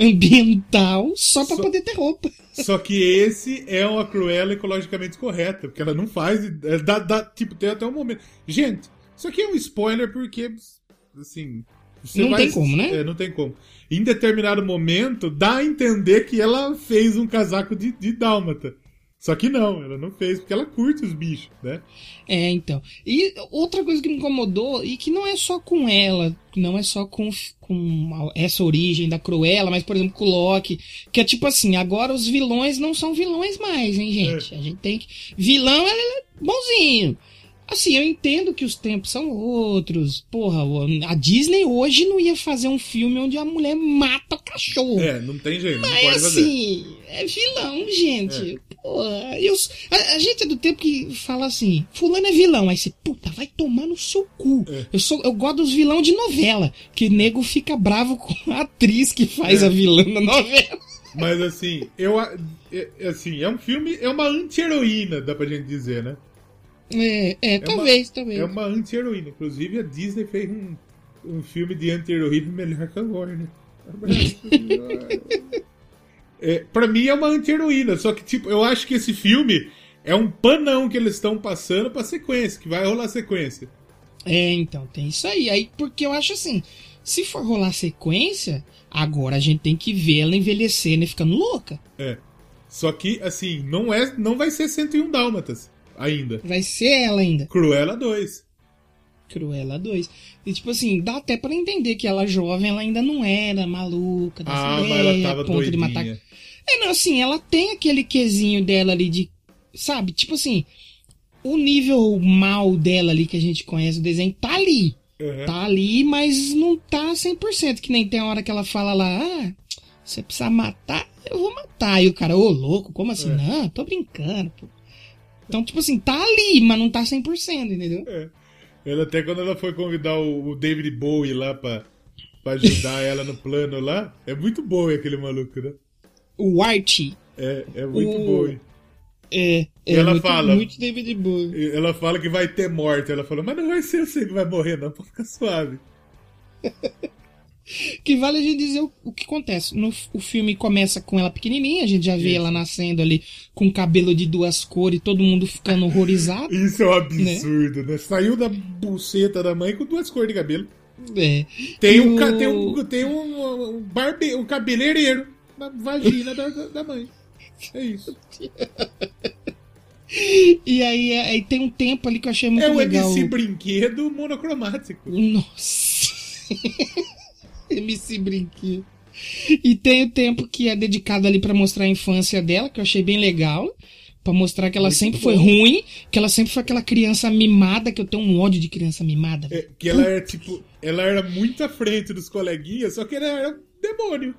ambiental só Só- poder ter roupa. Só que esse é uma Cruella ecologicamente correta, porque ela não faz. Dá, dá- tipo, tem até um momento. Gente, isso aqui é um spoiler porque, assim. Não tem como, né? É, não tem como. Em determinado momento, dá a entender que ela fez um casaco de, de dálmata. Só que não, ela não fez, porque ela curte os bichos, né? É, então. E outra coisa que me incomodou, e que não é só com ela, não é só com, com essa origem da Cruella, mas, por exemplo, com o Loki, que é tipo assim, agora os vilões não são vilões mais, hein, gente? A gente tem que... Vilão, ele é bonzinho. Assim, eu entendo que os tempos são outros. Porra, a Disney hoje não ia fazer um filme onde a mulher mata o cachorro. É, não tem jeito, não Mas assim, é vilão, gente. Porra, eu, a, a gente é do tempo que fala assim, fulano é vilão. Aí você, puta, vai tomar no seu cu. É. Eu, sou, eu gosto dos vilão de novela. Que nego fica bravo com a atriz que faz É. a vilã na novela. Mas assim, eu. é- é assim, é um filme, é uma anti-heroína, dá pra gente dizer, né? É, é, talvez, talvez. É uma anti-heroína. Inclusive, a Disney fez um, um filme de anti-heroína melhor que a Warner. É, pra mim é uma anti-heroína. Só que, tipo, eu acho que esse filme é um panão que eles estão passando pra sequência, que vai rolar sequência. É, então, tem isso aí. Aí, porque eu acho assim, se for rolar sequência, agora a gente tem que ver ela envelhecendo e ficando louca. É. Só que, assim, não, é, não vai ser 101 Dálmatas ainda. Vai ser ela ainda. Cruella 2. Cruella 2. E tipo assim, dá até pra entender que ela jovem, ela ainda não era maluca, dessa Ah, mas ideia, ela tava ponto de matar. É, não, assim, ela tem aquele quesinho dela ali de. Sabe? Tipo assim, o nível mal dela ali que a gente conhece o desenho tá ali. Uhum. Tá ali, mas não tá 100%. Que nem tem a hora que ela fala lá, ah, você precisa matar, eu vou matar. E o cara, ô louco, como assim? É. Não, tô brincando, pô. Então, tipo assim, tá ali, mas não tá 100%, entendeu? É. Ela até quando ela foi convidar o, o David Bowie lá pra, pra ajudar ela no plano lá, é muito Bowie aquele maluco, né? O Archie. É, é muito O- Bowie. É, é Ela muito, fala- muito David Bowie. Ela fala que vai ter morte. Ela falou, mas não vai ser você que vai morrer, não, pode ficar suave. Que vale a gente dizer o, o que acontece. No, o filme começa com ela pequenininha, a gente já vê Isso. ela nascendo ali com cabelo de duas cores, todo mundo ficando horrorizado. Isso é um absurdo, né? Saiu da buceta da mãe com duas cores de cabelo. É. Tem E um, o- tem um, tem um, um, barbe, um cabeleireiro na vagina da, da mãe. É isso. E aí, aí tem um tempo ali que eu achei muito É o legal. MC Brinquedo monocromático. Nossa. MC Brinquedo. E tem o tempo que é dedicado ali pra mostrar a infância dela, que eu achei bem legal. Pra mostrar que ela Muito sempre bom. foi ruim, que ela sempre foi aquela criança mimada, que eu tenho um ódio de criança mimada. É, que ela era tipo. Ela era muito à frente dos coleguinhas, só que ela era um demônio.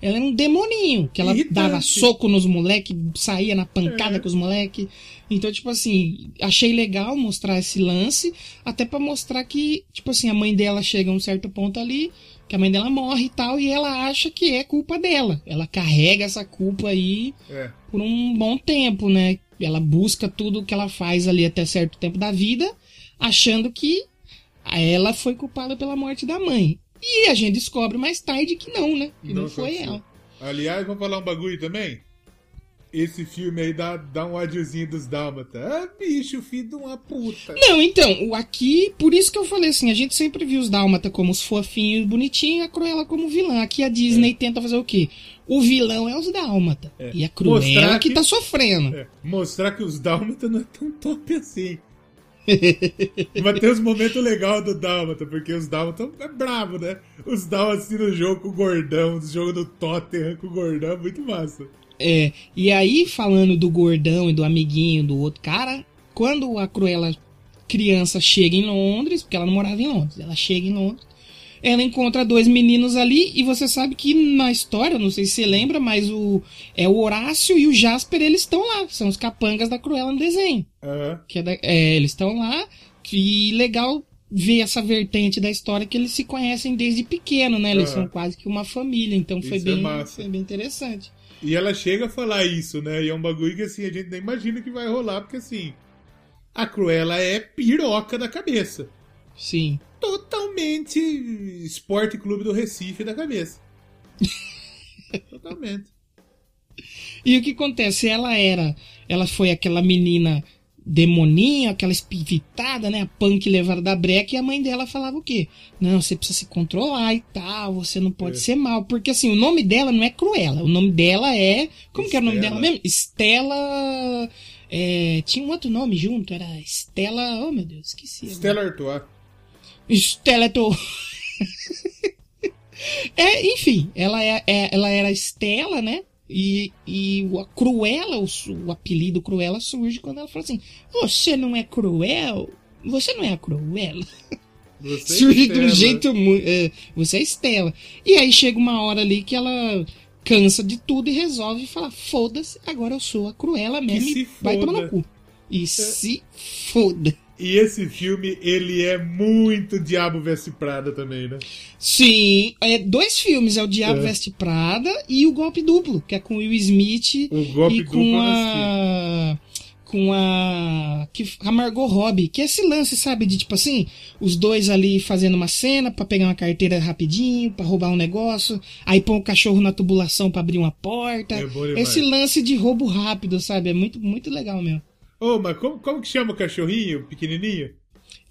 Ela era um demoninho, que ela Irritante. dava soco nos moleques, saía na pancada É. com os moleques. Então, tipo assim, achei legal mostrar esse lance, até pra mostrar que, tipo assim, a mãe dela chega a um certo ponto ali, que a mãe dela morre e tal, e ela acha que é culpa dela. Ela carrega essa culpa aí É. por um bom tempo, né? Ela busca tudo que ela faz ali até certo tempo da vida, achando que ela foi culpada pela morte da mãe. E a gente descobre mais tarde que não, né? Que não, Não foi ela. Aliás, vou falar um bagulho também. Esse filme aí dá, dá um ódiozinho dos Dálmata. Ah, bicho, filho de uma puta. Não, então, o aqui, por isso que eu falei assim, a gente sempre viu os Dálmata como os fofinhos, bonitinhos, e a Cruella como vilã. Aqui a Disney tenta fazer o quê? O vilão é os Dálmata. E a Cruella Mostrar que... que- tá sofrendo. É, mostrar que os Dálmata não é tão top assim. Mas tem uns momentos legais do Dálmata, porque os Dálmata é brabo, né? Os Dálmata assim no jogo com o Gordão, no jogo do Tottenham com o Gordão, muito massa. É, e aí, falando do gordão e do amiguinho do outro cara, quando a Cruella criança chega em Londres, porque ela não morava em Londres, ela chega em Londres, ela encontra dois meninos ali, e você sabe que na história, não sei se você lembra, mas o é o Horácio e o Jasper, eles estão lá, são os capangas da Cruella no desenho. Aham. Que é da- é, eles estão lá, e legal ver essa vertente da história que eles se conhecem desde pequeno, né? Eles Aham. são quase que uma família, então foi Isso é bem, massa. foi bem interessante. E ela chega a falar isso, né? E é um bagulho que assim, a gente nem imagina que vai rolar, porque assim, a Cruella é piroca da cabeça. Sim. Totalmente Esporte Clube do Recife da cabeça. Totalmente. E o que acontece? Ela era. Ela foi aquela menina demoninha, aquela espivitada, né? A punk levada da breca, e a mãe dela falava o quê? Não, você precisa se controlar e tal, você não pode É. ser mal. Porque assim, o nome dela não é Cruella, o nome dela é. Como que era o nome Estela. dela mesmo? Estela. é, tinha um outro nome junto, era Estela. Oh meu Deus, esqueci. Stella Artois. Stelator. é, enfim, ela, é, é- ela era Estela, né? E, e a Cruella, o, o apelido Cruella surge quando ela fala assim: Você não é cruel? Você não é a Cruella? Você surge de um jeito muito. você é Estela. E aí chega uma hora ali que ela cansa de tudo e resolve falar: Foda-se, agora eu sou a Cruella mesmo. e vai tomar no cu. E se foda. E esse filme, ele é muito Diabo Veste Prada também, né? Sim, é dois filmes, é o Diabo É. Veste Prada e o Golpe Duplo, que é com o Will Smith O golpe e com a com a que a Margot Robbie, que é esse lance, sabe, de tipo assim, os dois ali fazendo uma cena pra pegar uma carteira rapidinho, pra roubar um negócio, aí põe o cachorro na tubulação pra abrir uma porta. É esse lance de roubo rápido, sabe? É muito muito legal mesmo. Ô, mas como, como que chama o cachorrinho pequenininho?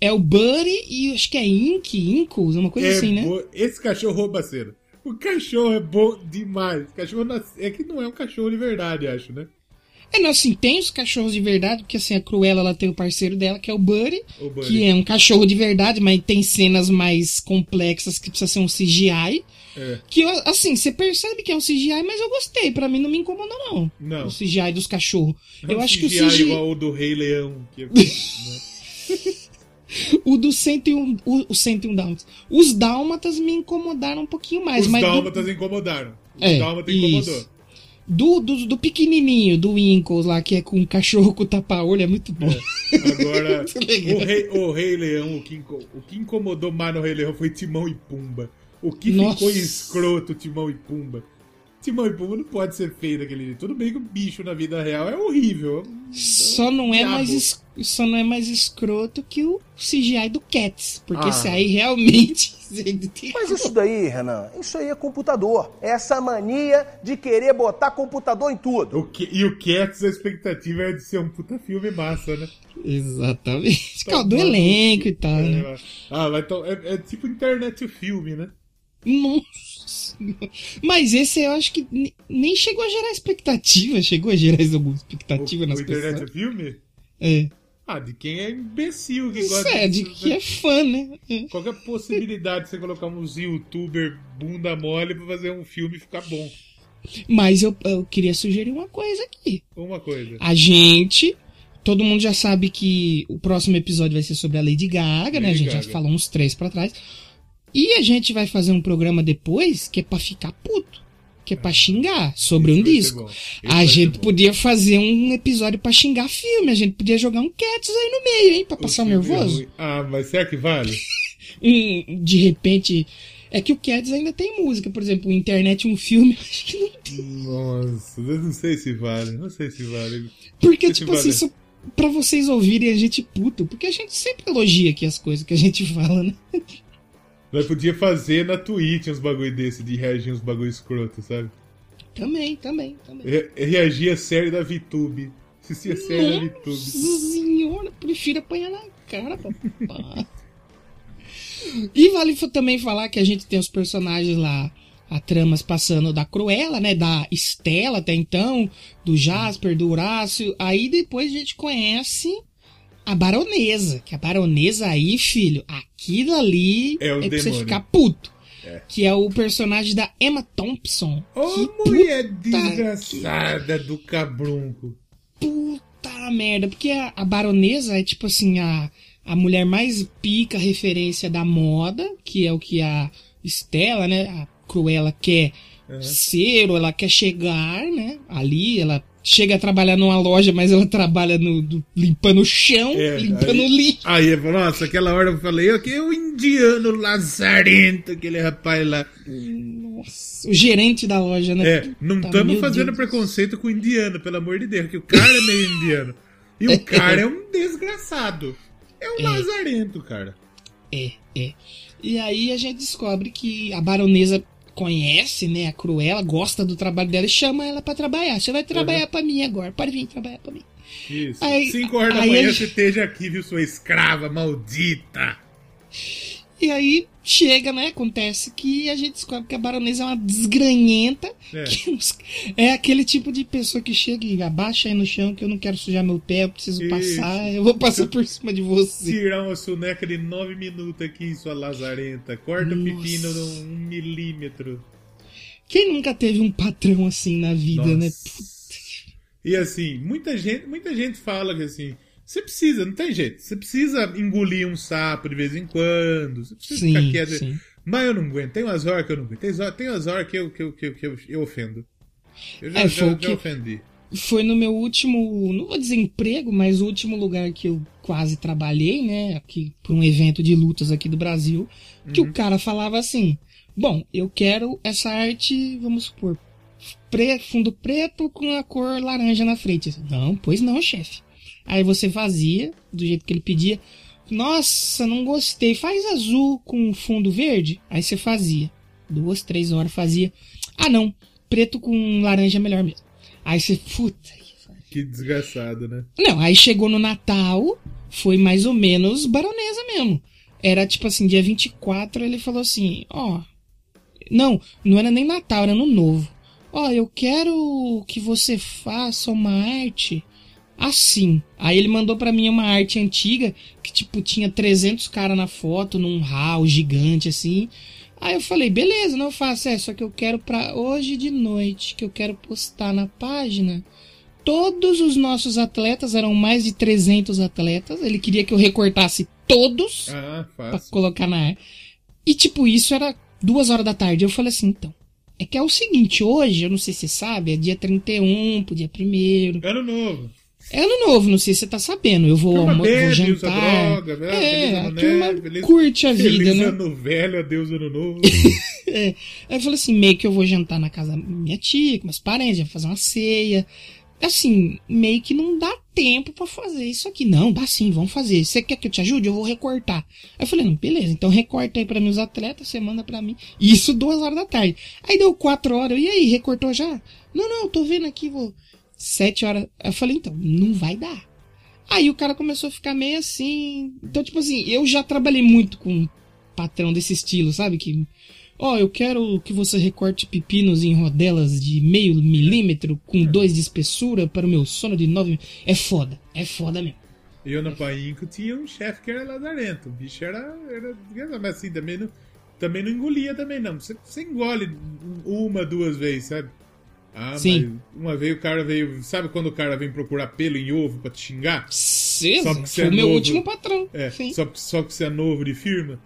É o Buddy e acho que é Ink, Inkles, uma coisa é assim, né? bo- Esse cachorro rouba cena. O cachorro é bom demais. O cachorro nas- é que não é um cachorro de verdade, acho, né? É, não, assim, tem os cachorros de verdade, porque assim, a Cruella, ela tem o parceiro dela, que é o Buddy, O Buddy. que é um cachorro de verdade, mas tem cenas mais complexas que precisa ser um CGI. É. Que, assim, você percebe que é um CGI, mas eu gostei, pra mim não me incomodou, não. Não. O CGI dos cachorros. É eu um acho que o CGI CGI, igual o do Rei Leão. Que, é, né? o do 101, o, o 101 Dálmatas. Os Dálmatas me incomodaram um pouquinho mais, Os mas do- dálmatas incomodaram. Os É, dálmatas incomodou. do, do, do pequenininho, do Winkles lá, que é com o cachorro com o tapa-olho, é muito bom. Agora, Muito legal. o rei, o rei Leão, o que, o que incomodou mais no Rei Leão foi Timão e Pumba. O que Nossa. ficou escroto, Timão e Pumba. Timão e Pumba não pode ser feio daquele jeito. Tudo bem que o bicho na vida real é horrível. Só não é mais es- só não é mais escroto que o CGI do Cats, porque Ah. esse aí realmente Mas isso daí, Renan, isso aí é computador. Essa mania de querer botar computador em tudo. O que, e o Cats, a expectativa é de ser um puta filme massa, né? exatamente, causa do elenco e tal, né? É, ah, vai to- é, é tipo internet o filme, né? Nossa. Mas esse eu acho que ne- nem chegou a gerar expectativa, chegou a gerar alguma expectativa o, nas o internet pessoas. o filme? É. Ah, de quem é imbecil que Isso gosta é, de disso, que né? é fã, né? É. Qualquer possibilidade de você colocar uns youtuber bunda mole pra fazer um filme ficar bom. Mas eu, eu queria sugerir uma coisa aqui. Uma coisa. A gente. Todo mundo já sabe que o próximo episódio vai ser sobre a Lady Gaga, né? A Lady gente já Gaga. falou uns três pra trás. E a gente vai fazer um programa depois que é pra ficar puto. que é pra xingar sobre Esse um disco. A gente podia fazer um episódio pra xingar filme, a gente podia jogar um Cats aí no meio, hein, pra passar filme é nervoso. ruim. Ah, mas será que vale? Um, de repente. É que o Cats ainda tem música, por exemplo, o Internet um filme, acho que não tem. Nossa, eu não sei se vale. Não sei se vale. Porque, Esse tipo vale. assim, isso, pra vocês ouvirem a gente puto, porque a gente sempre elogia aqui as coisas que a gente fala, né? Nós podia fazer na Twitch uns bagulho desse, de reagir uns bagulho escroto, sabe? Também, também, também. Re reagir a série da VTube. Assistir a série da Nossa VTube. senhora, prefiro apanhar na cara, papai. e vale também falar que a gente tem os personagens lá, a tramas passando da Cruella, né? Da Estela até então, do Jasper, do Horácio. Aí depois a gente conhece a Baronesa. Que a Baronesa aí, filho, aquilo ali É o pra você ficar puto. Que é o personagem da Emma Thompson. Ô, que mulher desgraçada do cabrunco. Puta merda, porque a, a baronesa é tipo assim, a, a mulher mais pica referência da moda, que é o que a Estela, né, a Cruella quer ser, ou ela quer chegar, né, ali, ela chega a trabalhar numa loja, mas ela trabalha no, do- limpando o chão, É, limpando aí- o lixo. Aí, nossa, aquela hora eu falei, é o indiano lazarento, aquele rapaz lá. Nossa, o gerente da loja, né? É, não estamos meu fazendo Deus. preconceito com o indiano, pelo amor de Deus, que o cara é meio indiano. E o cara é um desgraçado. É um lazarento, cara. É, é. E aí a gente descobre que a baronesa conhece, né, a Cruella, gosta do trabalho dela e chama ela pra trabalhar. Você vai trabalhar pra mim agora, pode vir trabalhar pra mim. Isso. Aí- 5 horas da manhã você esteja aqui, viu, sua escrava maldita. E aí chega, né, acontece que a gente descobre que a baronesa é uma desgranhenta. É. que é aquele tipo de pessoa que chega e abaixa aí no chão que eu não quero sujar meu pé, eu preciso Isso. passar, eu vou passar por cima de você. Tirar uma soneca de 9 minutos aqui, sua lazarenta. Corta o Nossa. pepino num um milímetro. Quem nunca teve um patrão assim na vida, né? Nossa. E assim, muita gente, muita gente fala que assim, você precisa, não tem jeito, você precisa engolir um sapo de vez em quando, você precisa Sim, ficar quieto. sim. Mas eu não aguento, tem umas horas que eu não aguento, tem, umas horas que eu, que eu, que eu, que eu, eu ofendo. Eu já, É, já, já que- ofendi. foi no meu último, não vou dizer emprego, mas o último lugar que eu quase trabalhei, né, aqui por um evento de lutas aqui do Brasil, que o cara falava assim: "Bom, eu quero essa arte, vamos supor, pre- fundo preto com a cor laranja na frente". Não, pois não, chefe. Aí você fazia do jeito que ele pedia. Nossa, não gostei. Faz azul com fundo verde. Aí você fazia. Duas, três horas fazia. Ah, não. Preto com laranja é melhor mesmo. Aí você, puta. Que desgraçado, né? Não, aí chegou no Natal, foi mais ou menos baronesa mesmo. Era tipo assim, dia 24, ele falou assim: Ó. não, não era nem Natal, era Ano Novo. Ó, eu quero que você faça uma arte assim. Aí ele mandou pra mim uma arte antiga que tipo tinha 300 caras na foto num hall gigante assim. Aí eu falei, beleza, não faço, é, só que eu quero pra hoje de noite, que eu quero postar na página. Todos os nossos atletas, eram mais de 300 atletas, ele queria que eu recortasse todos Ah, pra fácil. colocar na ar. E tipo, isso era duas horas da tarde. Eu falei assim, então, é que é o seguinte, hoje, eu não sei se você sabe, é dia 31 pro dia 1 Ano novo. É ano novo, não sei se você tá sabendo. Eu vou, Turma almo- vou jantar. droga, velho, é, a turma feliz- curte a vida, Feliz né? ano velho, adeus ano novo. É. Aí eu falei assim, meio que eu vou jantar na casa da minha tia, com meus parentes, já vou fazer uma ceia. Assim, meio que não dá tempo pra fazer isso aqui. Não, dá sim, vamos fazer. Você quer que eu te ajude? Eu vou recortar. Aí eu falei, não, beleza, então recorta aí pra mim os atletas, você manda pra mim. Isso duas horas da tarde. Aí deu quatro horas, e aí, recortou já? Não, não, tô vendo aqui, vou... Sete horas. Eu falei, então, não vai dar. Aí o cara começou a ficar meio assim. Então, tipo assim, eu já trabalhei muito com um patrão desse estilo, sabe? Que. Ó, eu quero que você recorte pepinos em rodelas de meio milímetro com dois de espessura para o meu sono de nove. É foda, é foda mesmo. Eu no Painco tinha um chefe que era lazarento. O bicho era. era mas assim, também não, também não engolia também, não. Você, você engole uma, duas vezes, sabe? Ah, Sim. mas uma vez o cara veio. Sabe quando o cara vem procurar pelo em ovo pra te xingar? Cês, Só porque você é o meu novo. último patrão. É, Sim. só, só que você é novo de firma.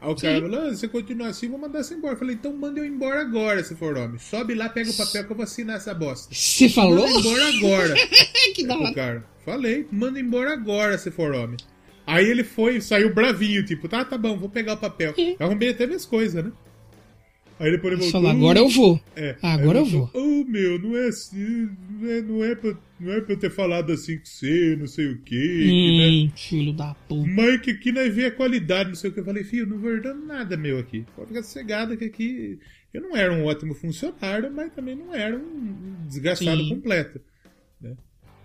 Aí o cara falou, ah, se você continuar assim, vou mandar você embora. Eu falei, então manda eu embora agora, se for homem. Sobe lá, pega o papel que eu vou assinar essa bosta. Você falou? Manda embora agora. que da hora. cara. Falei, manda embora agora, se for homem. Aí ele foi, saiu bravinho, tipo, tá, tá bom, vou pegar o papel. Eu arrumei até minhas coisas, né? Aí depois ele voltou. falou, agora eu vou. É. Agora Aí eu falou, Ô meu, não é assim, não é, não, é pra, não é pra eu ter falado assim com você, não sei o quê. que, né? Hum, filho da puta. Mãe, que aqui nós vê a qualidade, não sei o que. Eu falei, filho, não vou herdando nada meu aqui. Pode ficar sossegado que aqui. Eu não era um ótimo funcionário, mas também não era um desgraçado Sim. completo. Né?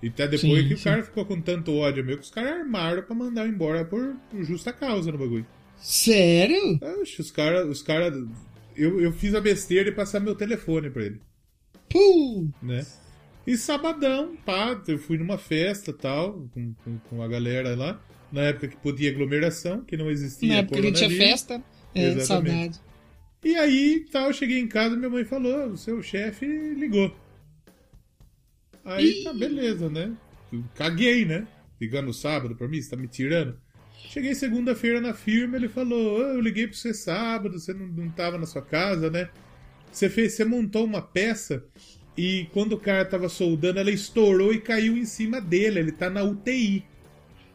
E até depois Sim, que sim. o cara ficou com tanto ódio meu que os caras armaram pra mandar embora por, por justa causa no bagulho. Sério? Oxe, os caras. Os cara, eu, eu fiz a besteira de passar meu telefone pra ele. Puh. né? E sabadão, pá, eu fui numa festa tal, com, com, com a galera lá. Na época que podia aglomeração, que não existia Na época que tinha festa. É, Exatamente. saudade. E aí, tal, eu cheguei em casa, minha mãe falou, o seu chefe ligou. Aí, tá, beleza, né? Caguei, né? Ligando sábado pra mim, você tá me tirando? Cheguei segunda-feira na firma, ele falou, "Ah, eu liguei pra você sábado, você não, não tava na sua casa, né? Você fez, você montou uma peça e quando o cara tava soldando, ela estourou e caiu em cima dele, ele tá na UTI.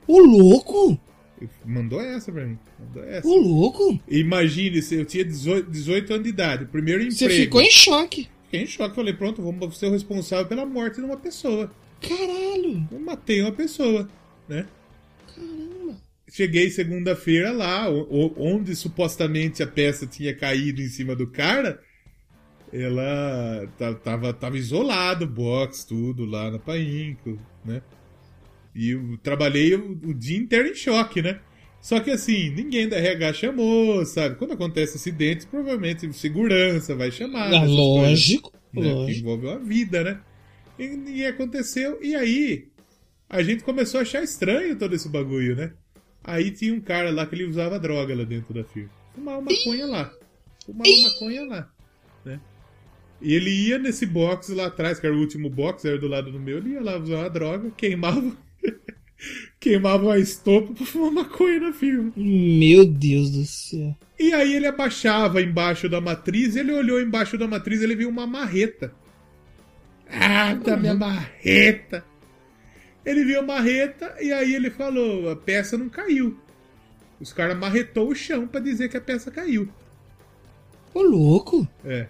O louco? Mandou essa pra mim, mandou essa. O louco? Imagine, eu tinha 18, 18 anos de idade, primeiro emprego. Você ficou em choque. Fiquei em choque, falei, pronto, vamos ser o responsável pela morte de uma pessoa. Caralho. Eu matei uma pessoa, né? Cheguei segunda-feira lá, onde supostamente a peça tinha caído em cima do cara, ela ta- tava, tava isolado, box, tudo lá na Painco, né? E eu trabalhei o, o dia inteiro em choque, né? Só que assim, ninguém da RH chamou, sabe? Quando acontece acidente, provavelmente segurança vai chamar. Ah, essas coisas lógico. né? Lógico. envolveu a vida, né? E, e aconteceu, e aí a gente começou a achar estranho todo esse bagulho, né? Aí tinha um cara lá que ele usava droga lá dentro da firma. Fumava maconha lá. Fumava maconha lá, né? E ele ia nesse box lá atrás, que era o último box, era do lado do meu, ele ia lá usar uma droga, queimava. queimava a estopa pra fumar maconha na firma. Meu Deus do céu. E aí ele abaixava embaixo da matriz, ele olhou embaixo da matriz ele viu uma marreta. Ah, da minha marreta! Ele viu a marreta e aí ele falou, a peça não caiu. Os caras marretou o chão pra dizer que a peça caiu. O louco? É.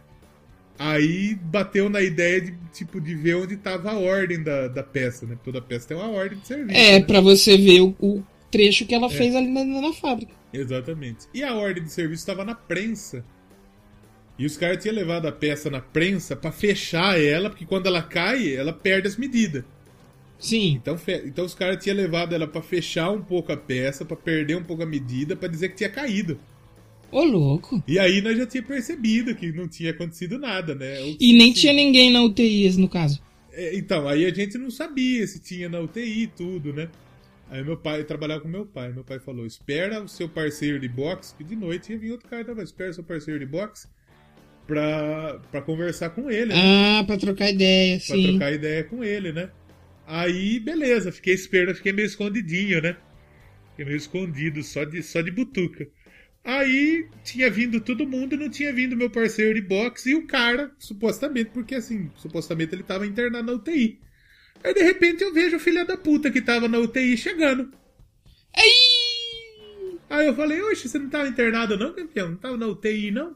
Aí bateu na ideia de, tipo, de ver onde tava a ordem da, da peça, né? Toda peça tem uma ordem de serviço. É, né? pra você ver o, o trecho É. que ela fez ali na, na fábrica. Exatamente. E a ordem de serviço estava na prensa. E os caras tinham levado a peça na prensa pra fechar ela, porque quando ela cai, ela perde as medidas. Sim. Então, então os caras tinham levado ela pra fechar um pouco a peça, pra perder um pouco a medida, pra dizer que tinha caído. Ô louco. E aí nós já tinha percebido que não tinha acontecido nada, né? Ou E nem se- tinha ninguém na UTI, no caso. É, então, aí a gente não sabia se tinha na UTI e tudo, né? Aí meu pai, eu trabalhava com meu pai, meu pai falou, espera o seu parceiro de boxe, que de noite ia vir outro cara, tava, espera o seu parceiro de boxe pra, pra conversar com ele, né? Ah, pra trocar ideia, pra sim. trocar ideia com ele, né? Aí, beleza, fiquei esperando, fiquei meio escondidinho, né? Fiquei meio escondido, só de, só de butuca. Aí tinha vindo todo mundo, não tinha vindo meu parceiro de boxe e o cara, supostamente, porque assim, supostamente ele tava internado na UTI. Aí de repente eu vejo o filho da puta que tava na UTI chegando. Ai! Aí eu falei, oxe, você não tava internado não, campeão? Não tava na UTI não?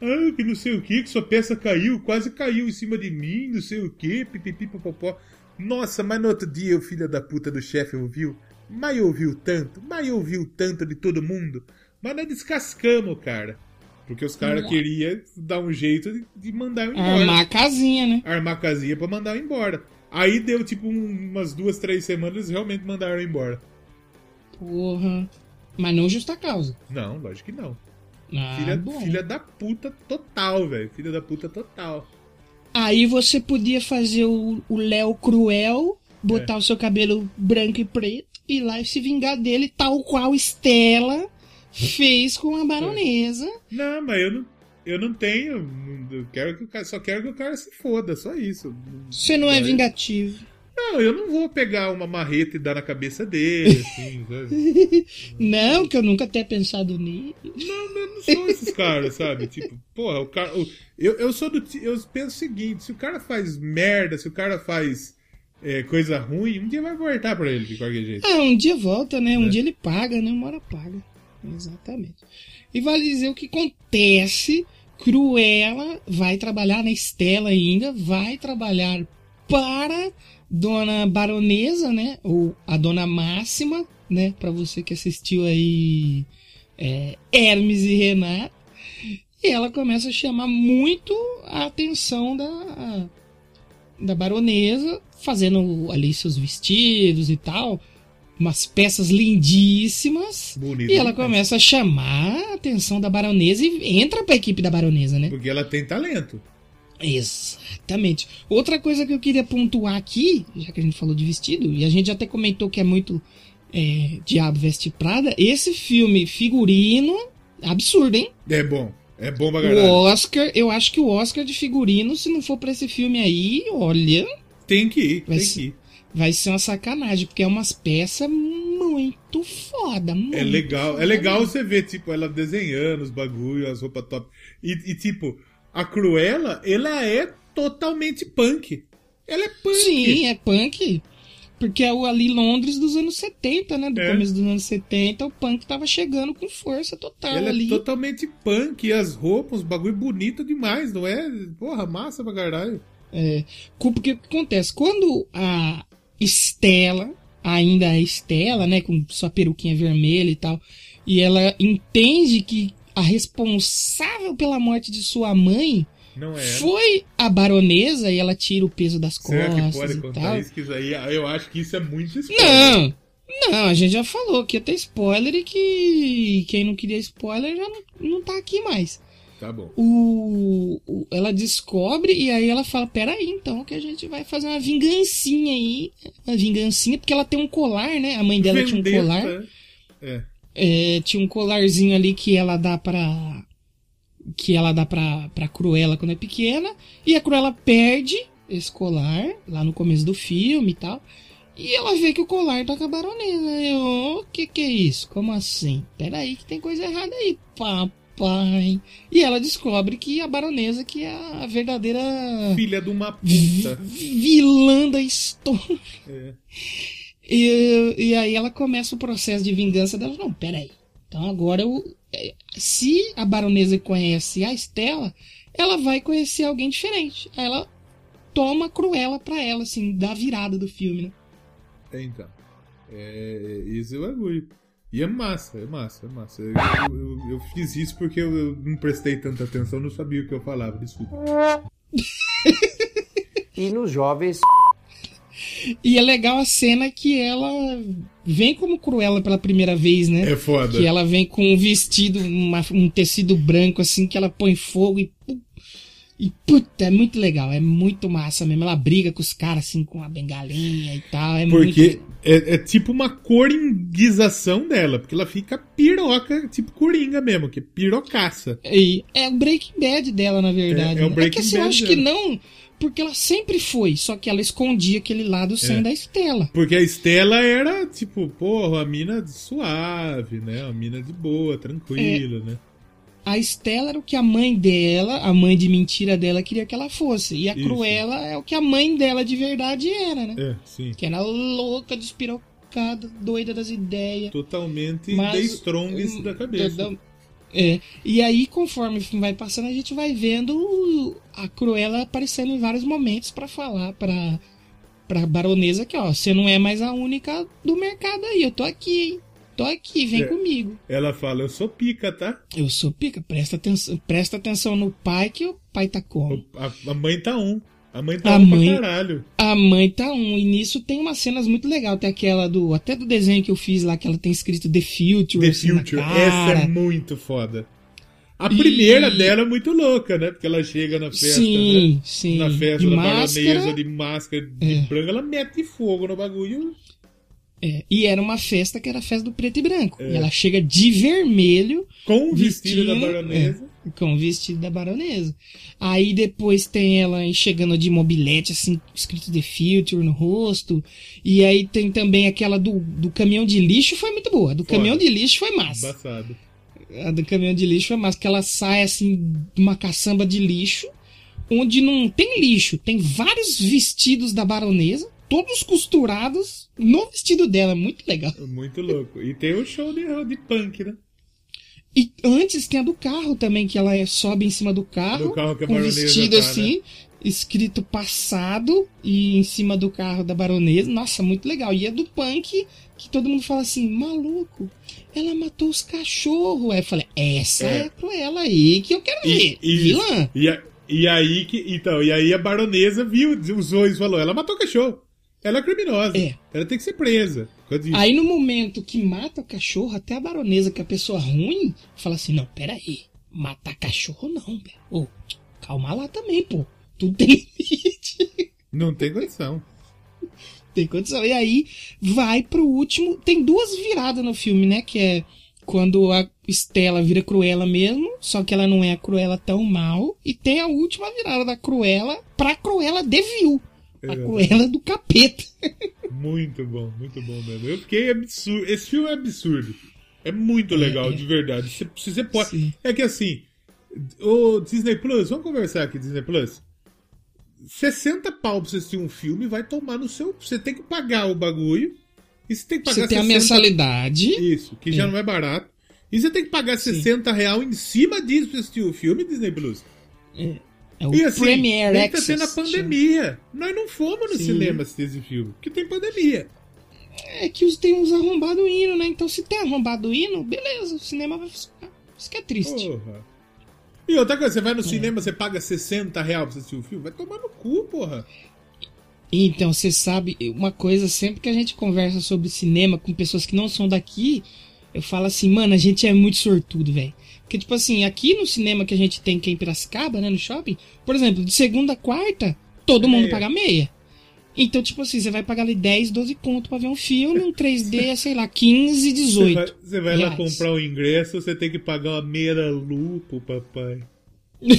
Ah, que não sei o que, que sua peça caiu, quase caiu em cima de mim, não sei o que, pipipi popopó. Nossa, mas no outro dia o filho da puta do chefe ouviu. Mas ouviu tanto, mas ouviu tanto de todo mundo. Mas nós descascamos, cara. Porque os caras queriam dar um jeito de, mandar eu embora Armar a casinha, né? armar a casinha pra mandar eu embora. Aí deu tipo um- umas duas, três semanas eles realmente mandaram eu embora. Porra. Mas não justa causa. Não, lógico que não. Ah, filha, filha da puta total, velho. Filha da puta total. Aí você podia fazer o Léo cruel, botar o seu cabelo branco e preto, ir lá e se vingar dele, tal qual Estela fez com a baronesa. Não, mas eu não, eu não tenho. Eu quero que o cara, só quero que o cara se foda, só isso. Você não é vingativo. Não, eu não vou pegar uma marreta e dar na cabeça dele, assim, sabe? Não, que eu nunca tenha pensado nisso. Não, eu não sou esses caras, sabe? Tipo, porra, o cara. o- eu, eu sou do. Eu penso o seguinte: se o cara faz merda, se o cara faz é, coisa ruim, um dia vai voltar pra ele de qualquer jeito. Ah, um dia volta, né? Um É. dia ele paga, né? Uma hora paga. Exatamente. E vale dizer o que acontece. Cruella vai trabalhar na Estela ainda, vai trabalhar para Dona Baronesa, né? Ou a Dona Máxima, né? Pra você que assistiu aí é, Hermes e Renato. E ela começa a chamar muito a atenção da, da baronesa, fazendo ali seus vestidos e tal, umas peças lindíssimas. Bonito. E ela demais. começa a chamar a atenção da baronesa e entra pra equipe da baronesa, né? Porque ela tem talento. Exatamente. Outra coisa que eu queria pontuar aqui, já que a gente falou de vestido, e a gente até comentou que é muito é, Diabo Veste Prada, esse filme figurino, absurdo, hein? É bom. É bom pra O. Oscar, eu acho que o Oscar de figurino, se não for pra esse filme aí, olha, Tem que ir, tem ser- que ir. vai ser uma sacanagem, porque é umas peças muito foda, muito É legal. foda É legal você ver, tipo, ela desenhando os bagulho, as roupas top. E, e, tipo, a Cruella, ela é totalmente punk. Ela é punk. Sim, é punk. Porque é o ali Londres dos anos 70, né? Do É. começo dos anos 70, o punk tava chegando com força total Ela ali. é totalmente punk. E as roupas, os bagulho bonito demais, não é? Porra, massa pra caralho. É, porque o que acontece? Quando a Estela, ainda é Estela, né, com sua peruquinha vermelha e tal, e ela entende que a responsável pela morte de sua mãe Não é. foi a baronesa e ela tira o peso das Será que costas pode e contar tal. isso? Que isso aí, eu acho que isso é muito spoiler. Não, não, a gente já falou que ia ter spoiler e que quem não queria spoiler já não, não tá aqui mais. Tá bom. o, o- ela descobre e aí ela fala, peraí, então que a gente vai fazer uma vingancinha aí, uma vingancinha, porque ela tem um colar, né? A mãe dela tinha um colar, É. é, tinha um colarzinho ali que ela dá pra que ela dá pra, pra Cruella quando é pequena, e a Cruella perde esse colar lá no começo do filme e tal. E ela vê que o colar tá com a baronesa. Eu, o que que é isso? Como assim? Peraí que tem coisa errada aí, papai. E ela descobre que a baronesa que é a verdadeira Filha de uma puta. vilã da história. É. E, e aí ela começa o processo de vingança dela. Não, peraí. Então agora eu. é, Se a baronesa conhece a Estela, ela vai conhecer alguém diferente. Aí ela toma a Cruella pra ela, assim, da virada do filme, né? É, então. É, esse é o bagulho. E é massa, é massa, é massa. Eu, eu- eu fiz isso porque eu, eu não prestei tanta atenção, não sabia o que eu falava, desculpa. E nos jovens E é legal a cena que ela vem como Cruella pela primeira vez, né? É foda. Que ela vem com um vestido, uma- um tecido branco, assim, que ela põe fogo e. E puta, é muito legal, é muito massa mesmo. Ela briga com os caras, assim, com a bengalinha e tal. É Porque muito. é, é tipo uma coringuização dela, porque ela fica piroca, tipo coringa mesmo, que é pirocaça. E é o Breaking Bad dela, na verdade. É- é o né? Breaking que assim, eu Bad acho que dela. não, porque ela sempre foi, só que ela escondia aquele lado sem É. da Estela. Porque a Estela era, tipo, porra, uma mina suave, né? Uma mina de boa, tranquila, né? A Estela era o que a mãe dela, a mãe de mentira dela, queria que ela fosse. E a Isso. Cruella é o que a mãe dela de verdade era, né? É, sim. Que era louca, despirocada, doida das ideias. Totalmente Mas- The Strongest da cabeça. Da- É. E aí, conforme o filme vai passando, a gente vai vendo a Cruella aparecendo em vários momentos pra falar pra, pra baronesa que, ó, você não é mais a única do mercado aí, eu tô aqui, hein? Tô aqui, vem É. comigo. Ela fala, eu sou pica, tá? Eu sou pica, presta atenção, presta atenção no pai que o pai tá como. A, a mãe tá um. A mãe tá A um mãe- pra caralho. A mãe tá um, e nisso tem umas cenas muito legais. Tem aquela do. Até do desenho que eu fiz lá, que ela tem escrito The Future. The assim, Future. Essa é muito foda. A E- primeira dela é muito louca, né? Porque ela chega na festa, Sim, né? sim. Na festa de da máscara. baronesa de máscara de É. branco, ela mete fogo no bagulho. É, e era uma festa que era a festa do preto e branco. É. E ela chega de vermelho, Com o vestido da Vestindo, baronesa. Com o vestido da baronesa. Aí depois tem ela chegando de mobilete, assim, escrito The Future no rosto. E aí tem também aquela do, do caminhão de lixo, foi muito boa. Do Foda. caminhão de lixo foi massa. Embaçado. A do caminhão de lixo foi massa, que ela sai assim de uma caçamba de lixo, onde não tem lixo, tem vários vestidos da baronesa, todos costurados no vestido dela, muito legal. Muito louco. E tem o show de, de punk, né? E antes tem a do carro também, que ela é- sobe em cima do carro, Do carro que a com um vestido tá, né? assim, escrito passado, e em cima do carro da baronesa. Nossa, muito legal. E é do punk, que todo mundo fala assim, maluco, ela matou os cachorros. Aí eu falei, essa é, É. a Cruella aí que eu quero ver. E, Vilã. e, a- e aí que. Então, e aí a baronesa viu, usou e falou: ela matou o cachorro. Ela é criminosa. É. Ela tem que ser presa. Aí no momento que mata o cachorro, até a baronesa, que é a pessoa ruim, fala assim: não, peraí, matar cachorro não, velho. Ô, calma lá também, pô. Tudo tem limite. Não tem condição. tem condição. E aí vai pro último. Tem duas viradas no filme, né? Que é quando a Estela vira Cruella mesmo, só que ela não é a Cruella tão mal. E tem a última virada da Cruella pra Cruella de Vil. A É. Cruella do capeta. Muito bom, muito bom mesmo. Eu fiquei absurdo. Esse filme é absurdo. É muito legal, é. de verdade. Se, se você pode. Sim. É que assim, o Disney Plus, vamos conversar aqui, Disney Plus. 60 pau pra você assistir um filme vai tomar no seu. Você tem que pagar o bagulho. E você tem que pagar Você tem a 60 mensalidade. Isso, que já É. não é barato. E você tem que pagar 60 real em cima disso pra assistir o filme, Disney Plus. É o E assim, Premiere nem tá tendo a pandemia. Nós não fomos no Sim. cinema assistir esse filme, porque tem pandemia. É que os- tem uns arrombados indo, né? Então se tem arrombado indo, beleza, o cinema vai funcionar. Isso que é triste. Porra. E outra coisa, você vai no É. cinema, você paga 60 reais pra assistir o filme? Vai tomar no cu, porra. Então, você sabe, uma coisa, sempre que a gente conversa sobre cinema com pessoas que não são daqui, eu falo assim, mano, a gente é muito sortudo, velho. Porque, tipo assim, aqui no cinema que a gente tem, que é em Piracicaba, né, no shopping, por exemplo, de segunda a quarta, todo mundo Meia. paga meia. Então, tipo assim, você vai pagar ali 10, 12 conto pra ver um filme, um 3D, é, sei lá, 15, Você 18. vai, você vai lá comprar o ingresso, você tem que pagar uma meia lupa, papai.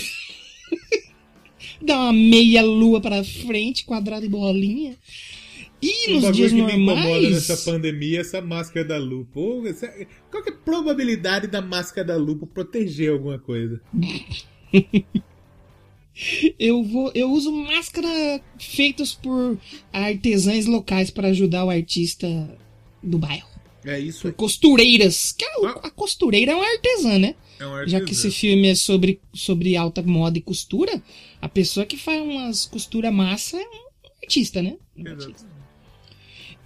Dá uma meia lua pra frente, quadrado e bolinha. E nos dias que me incomoda normais... nessa pandemia é essa máscara da lupa. Ô, essa- Qual é a probabilidade da máscara da lupa proteger alguma coisa? Eu vou, eu uso máscara feitas por artesãs locais para ajudar o artista do bairro. É isso Por costureiras. Que a, Ah. a costureira é uma artesã, né? É um Já que esse filme é sobre, sobre alta moda e costura, a pessoa que faz umas costura massa é um artista, né? Um artista.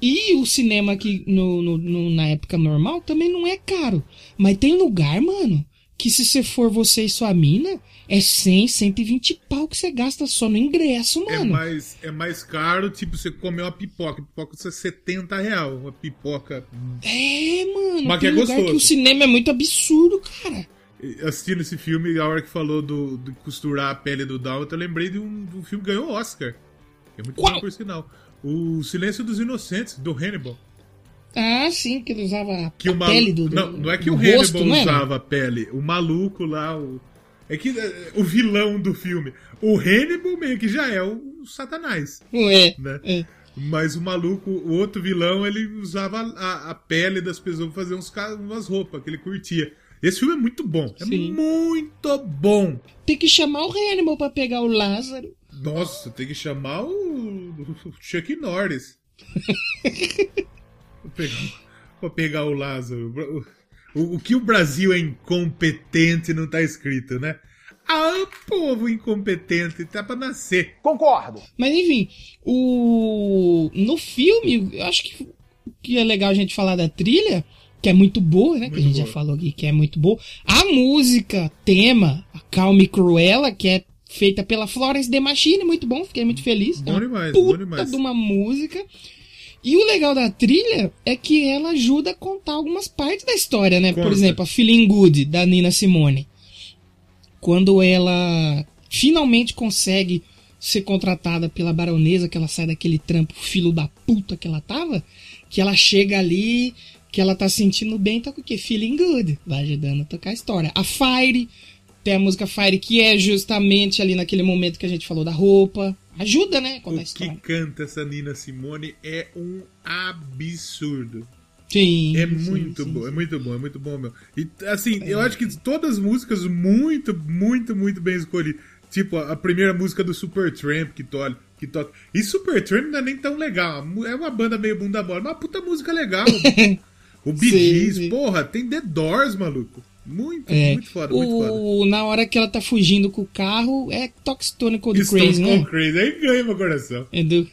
E o cinema aqui no, no- no- na época normal também não é caro. Mas tem lugar, mano, que se você for você e sua mina, é 100, 120 pau que você gasta só no ingresso, É mano. mais, é mais caro, tipo, você comer uma pipoca. Pipoca custa 70 reais. Uma pipoca. É, mano. Mas que é lugar gostoso. que o cinema é muito absurdo, cara. Assistindo esse filme, a hora que falou do, de costurar a pele do Dalton, eu lembrei de um, de um filme que ganhou Oscar. É muito Qual? bom por sinal. O Silêncio dos Inocentes, do Hannibal. Ah, sim, que ele usava a, Que a malu- pele do, do Não, não é que o Hannibal era? usava a pele. O maluco lá, o... É que é, o vilão do filme. O Hannibal meio que já é o Satanás, É, né? é. Mas o maluco, o outro vilão, ele usava a, a pele das pessoas pra fazer uns, umas roupas que ele curtia. Esse filme é muito bom. É Sim. muito bom. Tem que chamar o Hannibal pra pegar o Lázaro. Nossa, tem que chamar o, o Chuck Norris. pra, pegar, pra pegar o Lázaro. O, o que o Brasil é incompetente não tá escrito, né? Ah, povo incompetente, tá pra nascer. Concordo. Mas enfim, o no filme, eu acho que, que é legal a gente falar da trilha, que é muito boa, né? que a Muito gente já boa. falou aqui, que é muito boa. A música, tema, a Calme Cruella, que é feita pela Florence The Machine, muito bom, fiquei muito feliz. Bom é demais, bom puta demais. de uma música. E o legal da trilha é que ela ajuda a contar algumas partes da história, né? Por Conta. exemplo, a Feeling Good, da Nina Simone. Quando ela finalmente consegue ser contratada pela baronesa, que ela sai daquele trampo filho da puta que ela tava, que ela chega ali, que ela tá sentindo bem, tá com o quê? Feeling good. Vai ajudando a tocar a história. A Fire Tem a música Fire, que é justamente ali naquele momento que a gente falou da roupa. Ajuda, né? Contar a O que canta essa Nina Simone é um absurdo. Sim. É muito sim, bom, sim. é muito bom, é muito bom, meu. E assim, eu acho que todas as músicas muito, muito, muito bem escolhidas. Tipo, a primeira música do Supertramp que, to que toca. E Supertramp não é nem tão legal. É uma banda meio bunda mole, mas uma puta música legal. o Bee Gees, porra, tem The Doors, maluco. Muito, É, muito foda, muito foda. o, na hora que ela tá fugindo com o carro, é Toxtone Cold Stone Crazy, Cold né? Crazy, aí ganha meu coração. É do...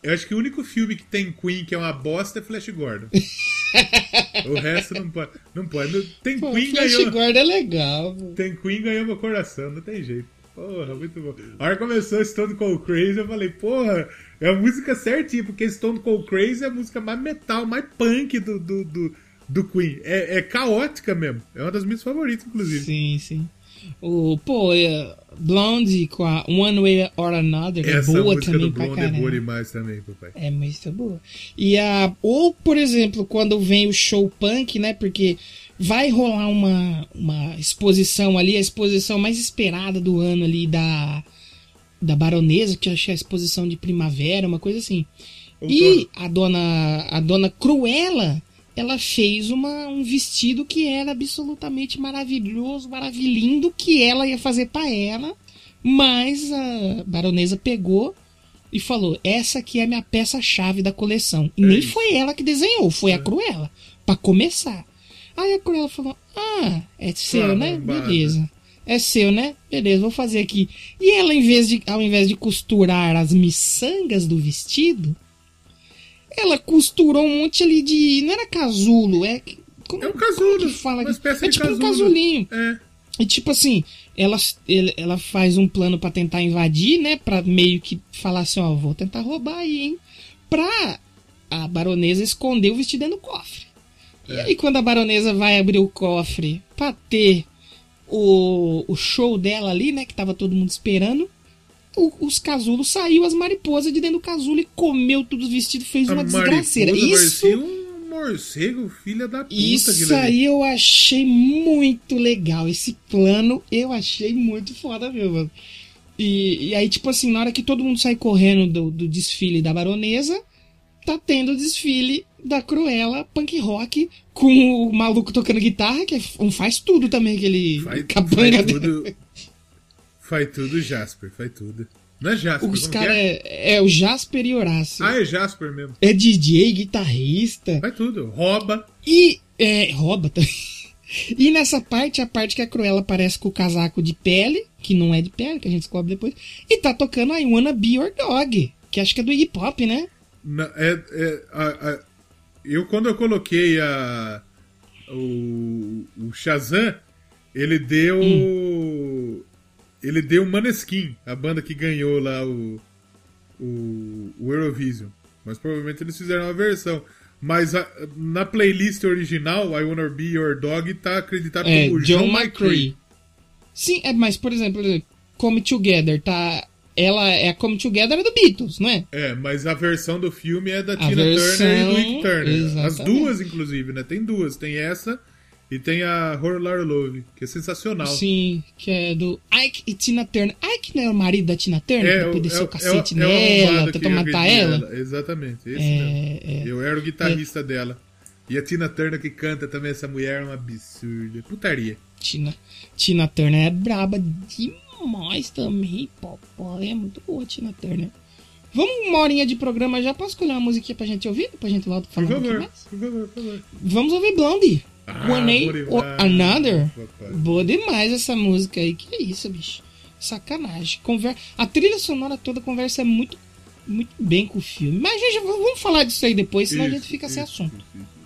Eu acho que o único filme que tem Queen que é uma bosta é Flash Gordon. o resto não pode. Não pode. Tem Pô, Queen Flash ganhou. Gordon é legal. pô. Tem Queen ganhou meu coração, não tem jeito. Porra, muito bom. A hora que começou Stone Cold Crazy, eu falei, porra, é a música certinha, porque Stone Cold Crazy é a música mais metal, mais punk do, do, do, do Queen. É, é caótica mesmo. É uma das minhas favoritas, inclusive. Sim, sim. O, pô, é, Blonde com a One Way or Another é Essa boa música também do pra Blonde é boa demais também, papai. É muito boa. E a. Ou, por exemplo, quando vem o show punk, né? Porque vai rolar uma, uma exposição ali, a exposição mais esperada do ano ali da. Da Baronesa, que eu achei a exposição de primavera, uma coisa assim. E a dona, a dona Cruella, ela fez uma, um vestido que era absolutamente maravilhoso, maravilhindo, que ela ia fazer pra ela, mas a baronesa pegou e falou: essa aqui é a minha peça-chave da coleção. E nem isso. foi ela que desenhou, foi a Cruella, pra começar. Aí a Cruella falou: ah, é seu, né? Beleza. É seu, né? Beleza, vou fazer aqui. E ela, em vez de, ao invés de costurar as miçangas do vestido, ela costurou um monte ali de. Não era casulo, é. Como, É um casulo, como que fala uma espécie É de tipo um casulo. casulinho. É. E tipo assim, ela, ela faz um plano pra tentar invadir, né? Pra meio que falar assim, ó, vou tentar roubar aí, hein? Pra a baronesa esconder o vestido dentro do cofre. E aí quando a baronesa vai abrir o cofre pra ter o, o show dela ali, né? Que tava todo mundo esperando. O- os casulos saiu as mariposas de dentro do casulo e comeu tudo os vestidos, fez uma desgraceira. Isso um morcego, filha da puta. isso aí eu achei muito legal. Esse plano eu achei muito foda, meu, mano. E, e aí, tipo assim, na hora que todo mundo sai correndo do, do desfile da baronesa, tá tendo o desfile da Cruella punk rock com o maluco tocando guitarra, que é um faz tudo também, aquele Faz, capanga faz tudo. Faz tudo Jasper, faz tudo. Não é Jasper, Os caras que é? é, é o Jasper e Horácio. Ah, é Jasper mesmo. É DJ, guitarrista. Faz tudo. Rouba. E é, rouba também. E nessa parte, a parte que a Cruella aparece com o casaco de pele, que não é de pele, que a gente descobre depois, e tá tocando I Wanna Be Your Dog, que acho que é do Iggy Pop, né? É, é, a- a- eu, quando eu coloquei a, o, o Shazam, ele deu. Hum. Ele deu Maneskin, a banda que ganhou lá o, o, o Eurovision. Mas provavelmente eles fizeram uma versão. Mas a- na playlist original, I Wanna Be Your Dog tá acreditado É, como John John McCree. Sim, é, mas por exemplo, Come Together, tá? Ela é a Come Together é do Beatles, não é? É, mas a versão do filme é da A Tina versão- Turner e do Ike Turner. As exatamente. duas, inclusive, né? Tem duas. Tem essa e tem a Horror Love, que é sensacional. Sim, que é do Ike e Tina Turner. Ike não é o marido da Tina Turner, É, pra o- poder é, descer o cacete é é nela, tentar matar agrediu ela. Exatamente, esse É, mesmo. é. Eu era o guitarrista dela. E a Tina Turner que canta também, essa mulher é uma absurda. Putaria. Tina, Tina Turner é braba demais também, papai. É muito boa a Tina Turner. Vamos uma horinha de programa já pra escolher uma musiquinha pra gente ouvir? Pra gente Por falar um pouquinho favor, mais? por favor, por favor. Vamos ouvir Blondie. Ah, One boa A demais, or Another. Boa demais essa música aí. Que isso, bicho. Sacanagem. Conver... A trilha sonora toda conversa muito, muito bem com o filme. Mas, gente, vamos falar disso aí depois, senão a gente Isso, fica sem isso, assunto. isso, isso.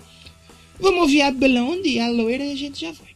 Vamos ouvir a Blondie, a loira, e a gente já volta.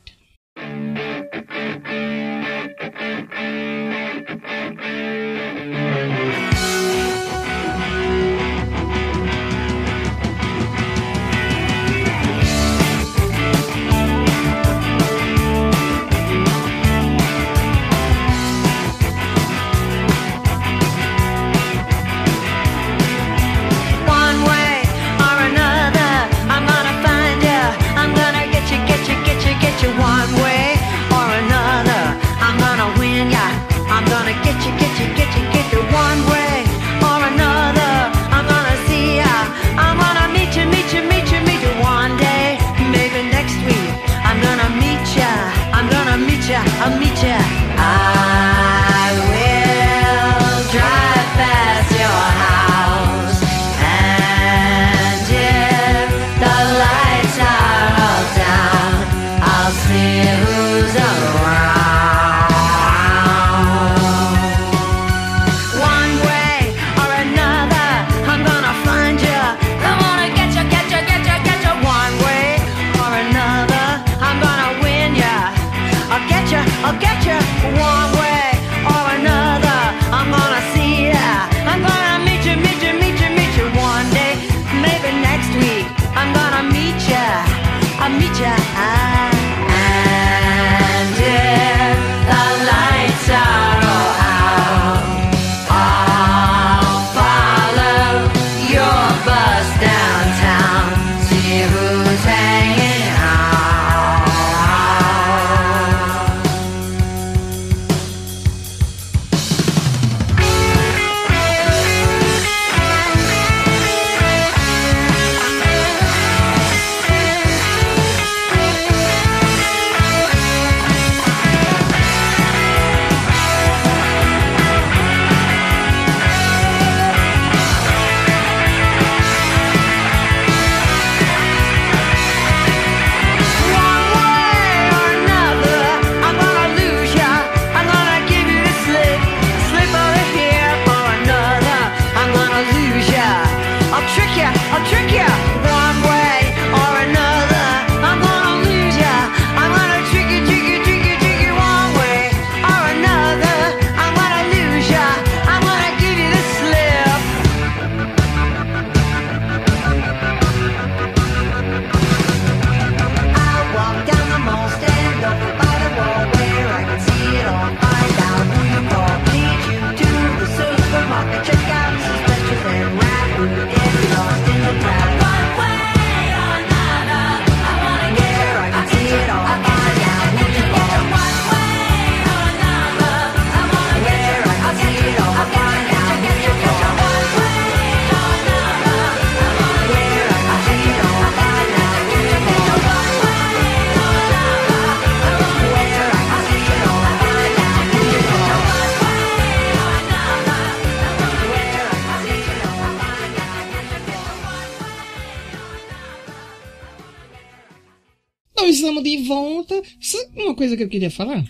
Tamo de volta. Sabe uma coisa que eu queria falar?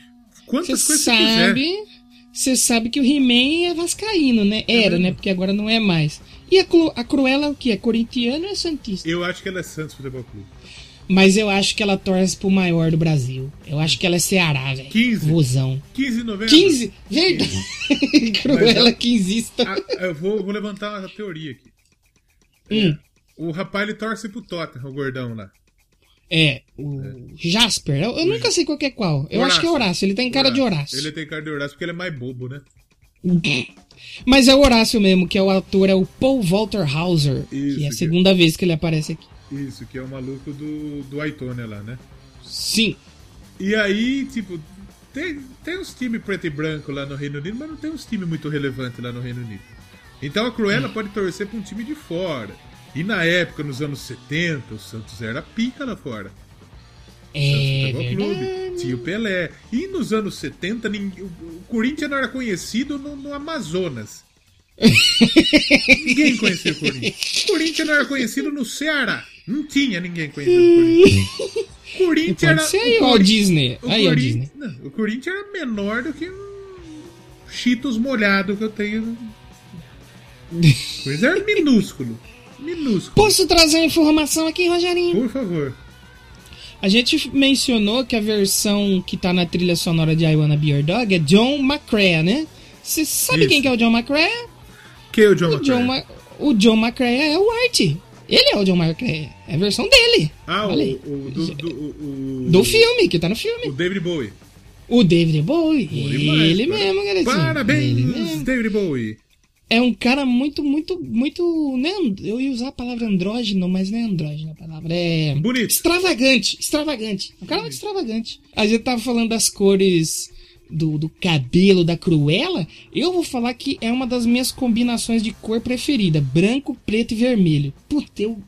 Quantas Você coisas você quiser. sabe. Você sabe que o He-Man é vascaíno, né? Era, né? Porque agora não é mais. E a, Clu- a Cruella é o quê? É corintiano ou é santista? Eu acho que ela é Santos Futebol Clube. Mas eu acho que ela torce pro maior do Brasil. Eu acho que ela é Ceará, velho. 15. Vozão. 15 de novembro. 15? Verdade. Cruella quinzista. Ah, eu vou, vou levantar uma teoria aqui. Hum. O rapaz ele torce pro Tottenham, o gordão lá. É, o Jasper. Eu, eu nunca sei qual que é qual. Eu acho que é Horácio. Ele tem cara de Horácio. Ele tem cara de Horácio porque ele é mais bobo, né? Mas é o Horácio mesmo, que é o ator, é o Paul Walter Hauser. Isso, que é a que- segunda vez que ele aparece aqui. Isso, que é o maluco do, do Aitônia lá, né? Sim. E aí, tipo, tem, tem uns times preto e branco lá no Reino Unido, mas não tem uns times muito relevantes lá no Reino Unido. Então a Cruella pode torcer pra um time de fora. E na época, nos anos 70, o Santos era pica lá fora. É. Clube, tinha o Pelé. E nos anos 70, ninguém- o Corinthians não era conhecido no, no Amazonas. ninguém conhecia o Corinthians. O Corinthians não era conhecido no Ceará. Não tinha ninguém conhecido o Corinthians. O Corinthians era. ser o Cori- Disney. o Aí, Corin- Disney. não, o Corinthians era menor do que um Cheetos molhado que eu tenho. Pois era minúsculo. Minúsculo. Posso trazer uma informação aqui, Rogerinho? Por favor. A gente mencionou que a versão que tá na trilha sonora de I Wanna Be Your Dog é John McCrea, né? Você sabe Isso. quem que é o John McCrea? Que é o John O John, McClane? Ma o John McCrea é o Art. Ele é o John McCrea. É a versão dele. Ah, o, aí. o, do, do, o, o- Do filme, que tá no O filme. David Bowie. O David Bowie. ele cara. mesmo, garotinho. Ele Parabéns. David Bowie. É um cara muito, muito, muito. Né, eu ia usar a palavra andrógeno, mas não é andrógeno a palavra. É. Bonito. Extravagante. Extravagante. Um cara muito extravagante. A gente tava falando das cores do, do cabelo da Cruella. Eu vou falar que é uma das minhas combinações de cor preferida: branco, preto e vermelho. Puta, eu.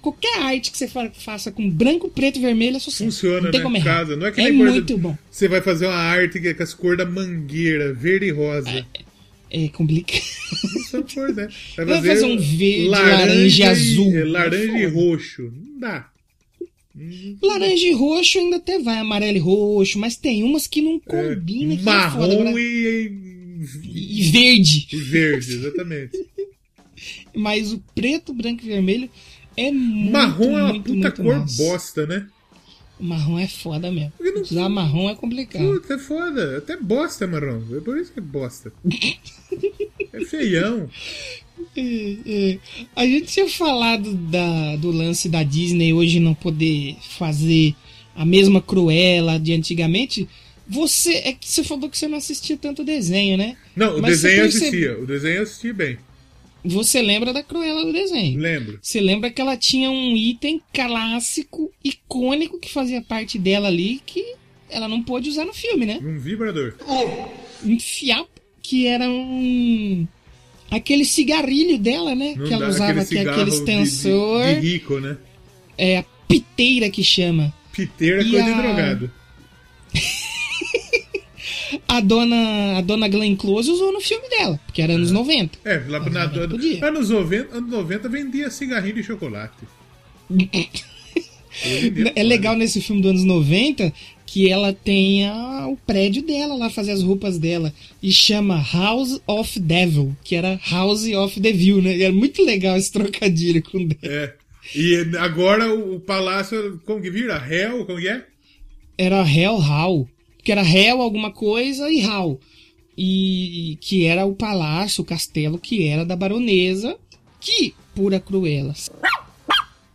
Qualquer arte que você fa- faça com branco, preto e vermelho é sucesso. Funciona, não tem né? como errar. Casa. Não é que é nem, muito exemplo, bom. Você vai fazer uma arte que é com as cores da mangueira, verde e rosa. É complicado. Só cor, né? Vai Vai fazer um verde, laranja e azul. é, laranja e Foda. roxo. Não dá. Laranja e roxo ainda até vai, amarelo e roxo, mas tem umas que não combinam. que é foda, Marrom agora- e, e verde. e verde, exatamente. Mas o preto, branco e vermelho é muito, Marrom é uma muito, puta muito cor massa. bosta, né? Marrom é foda mesmo. Não- Usar marrom é complicado. Puta, é foda. Até bosta, marrom. É por isso que é bosta. É feião. É, é. A gente tinha falado da, do lance da Disney hoje não poder fazer a mesma Cruella de antigamente. Você é que você falou que você não assistia tanto desenho, né? Não, o Mas desenho eu assistia. O desenho eu assistia bem. Você lembra da Cruella do desenho? Lembro. Você lembra que ela tinha um item clássico, icônico, que fazia parte dela ali, que ela não pôde usar no filme, né? Um vibrador. Um fiapo, que era um. Aquele cigarrilho dela, né? Não que ela dá usava, que é aquele de- extensor. De, de rico, né? É a piteira que chama. Piteira é E coisa de a- drogado. A dona, a dona Glenn Close usou no filme dela, porque era anos 90. É, lá na, Mas não podia. anos, 90, anos 90 vendia cigarrinho de chocolate. É legal nesse filme dos anos 90 que ela tem a- o prédio dela lá, fazer as roupas dela. E chama House of Devil, que era House of Devil, né? E era muito legal esse trocadilho com Devil. É. E agora o, o palácio, como que vira? Hell, como que é? Era Hell Hall, que era Hell alguma coisa e Hall. E que era o palácio, o castelo que era da baronesa, que, pura cruela,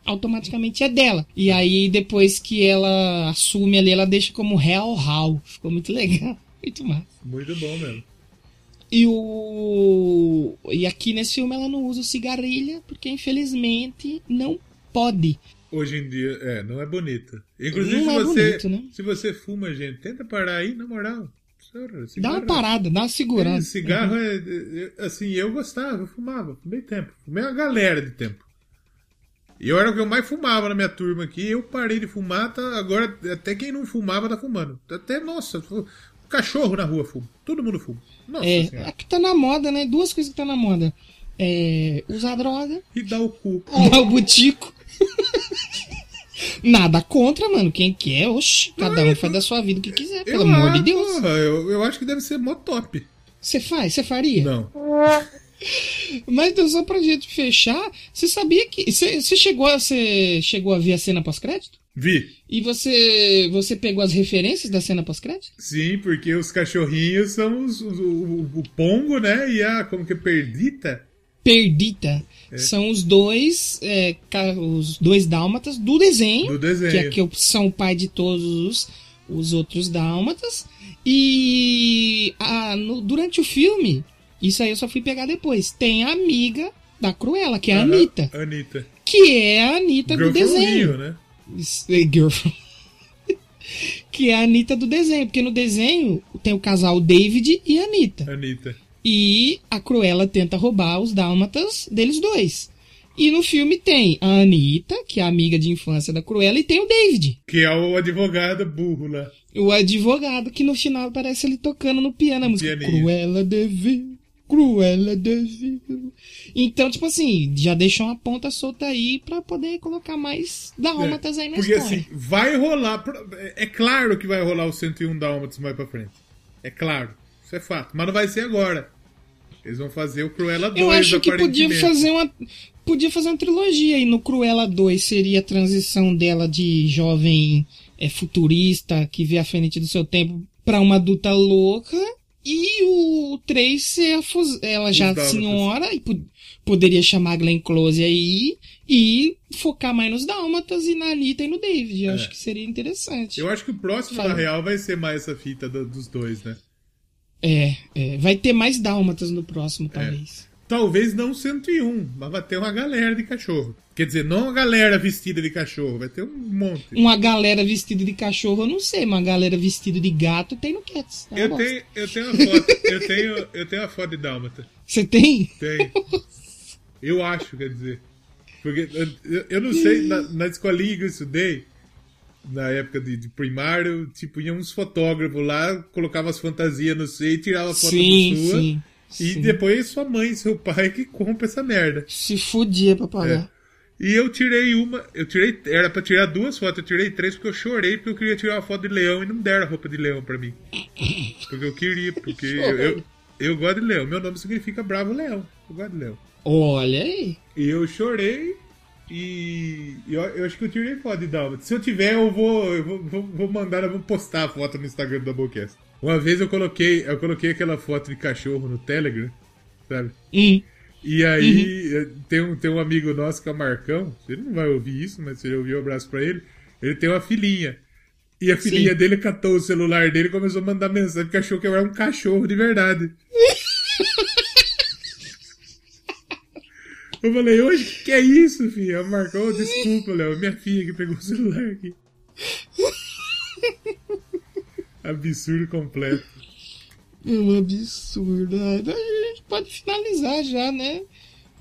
automaticamente é dela. E aí, depois que ela assume ali, ela deixa como Hell Hall. Ficou muito legal, muito massa. Muito bom mesmo. E o. E aqui nesse filme ela não usa cigarrilha, porque infelizmente não pode. Hoje em dia, é, não é bonita. Inclusive, Não se, é você, bonito, né? se você fuma, gente, tenta parar aí, na moral. Senhora, Dá uma cigarro- parada, dá uma segurada. É, cigarro é, é, é, Assim, eu gostava, eu fumava, fumei tempo. Fumei uma galera de tempo. E eu era o que eu mais fumava na minha turma aqui. Eu parei de fumar, tá, agora até quem não fumava tá fumando. Até, nossa, o cachorro na rua fuma. Todo mundo fuma. Nossa É, senhora. que tá na moda, né? Duas coisas que tá na moda. É, usar droga, E dá o cu. dar o butico. Nada contra, mano. Quem quer, oxe, cada um faz da sua vida o que quiser, pelo amor de Deus. porra, eu, eu acho que deve ser mó top. Você faz? Você faria? Não. Mas então, só pra gente fechar, você sabia que. Você você chegou, a- você chegou a ver a cena pós-crédito? Vi. E você você pegou as referências da cena pós-crédito? Sim, porque os cachorrinhos são os, os- o, o Pongo, né? E a. Como que é? Perdita? Perdita. É. São os dois é, os dois dálmatas do desenho, Do desenho. que é que são o pai de todos os, os outros dálmatas. E ah, no- durante o filme, isso aí eu só fui pegar depois. Tem a amiga da Cruella, que é a Aham, Anitta. Anitta. Que é a Anitta do Girl from desenho. Rio, né? É, Girl from- que é a Anitta do desenho. Porque no desenho tem o casal David e a Anitta. Anitta. E a Cruella tenta roubar os dálmatas deles dois. E no filme tem a Anitta, que é a amiga de infância da Cruella, e tem o David, Que é o advogado burro lá. o advogado, que no final parece ele tocando no piano a música. Pianinho. Cruella de Vil, Cruella de Vil. Então, tipo assim, já deixou uma ponta solta aí pra poder colocar mais dálmatas aí na Porque história. assim, vai rolar. É claro que vai rolar o 101 Dálmatas mais pra frente. É claro. Isso é fato. Mas não vai ser agora. Eles vão fazer o Cruella 2, Eu acho que podia fazer uma. Podia fazer uma trilogia e no Cruella 2 seria a transição dela de jovem é, futurista que vê à frente do seu tempo pra uma adulta louca. E o 3 ser a fus- ela já senhora e po- poderia chamar a Glenn Close aí e focar mais nos Dálmatas e na Anitta e no David. Eu acho que seria interessante. É. Eu acho que o próximo, Fala. na real, vai ser mais essa fita do- dos dois, né? É, é, vai ter mais Dálmatas no próximo, É. talvez. Talvez não 101, mas vai ter uma galera de cachorro. Quer dizer, não uma galera vestida de cachorro, vai ter um monte. Uma galera vestida de cachorro, eu não sei, mas uma galera vestida de gato tem no Cats. É uma Eu tenho, eu tenho uma foto, eu tenho, eu tenho a foto de Dálmata. Você tem? Tem. Eu acho, quer dizer. Porque eu, eu não sei, na, na escolinha que eu estudei, na época de, de primário, tipo, ia uns fotógrafos lá, colocava as fantasias no seio e tirava foto Sim, sua. sim. E sim. depois sua mãe seu pai que compra essa merda. Se fudia pra pagar. E eu tirei uma, eu tirei, era pra tirar duas fotos, eu tirei três porque eu chorei porque eu queria tirar uma foto de leão e não deram a roupa de leão pra mim. Porque eu queria, porque eu, eu, eu gosto de leão. Meu nome significa bravo leão. Eu gosto de leão. Olha aí. E eu chorei e eu, eu acho que eu tirei foto de Dálmata. Se eu tiver, eu vou, eu vou, vou, mandar, eu vou postar a foto no Instagram do Doublecast. Uma vez eu coloquei, eu coloquei aquela foto de cachorro no Telegram, sabe? Hum. E aí tem, um, tem um amigo nosso que é o Marcão, ele não vai ouvir isso, mas se ele ouvir, um abraço pra ele. Ele tem uma filhinha. E a filhinha dele catou o celular dele e começou a mandar mensagem porque achou que eu era um cachorro de verdade. Eu falei, hoje, que, é isso, filha? Marcou, "Oh, desculpa, Léo, minha filha que pegou o celular aqui. Absurdo completo. É um absurdo. A gente pode finalizar já, né?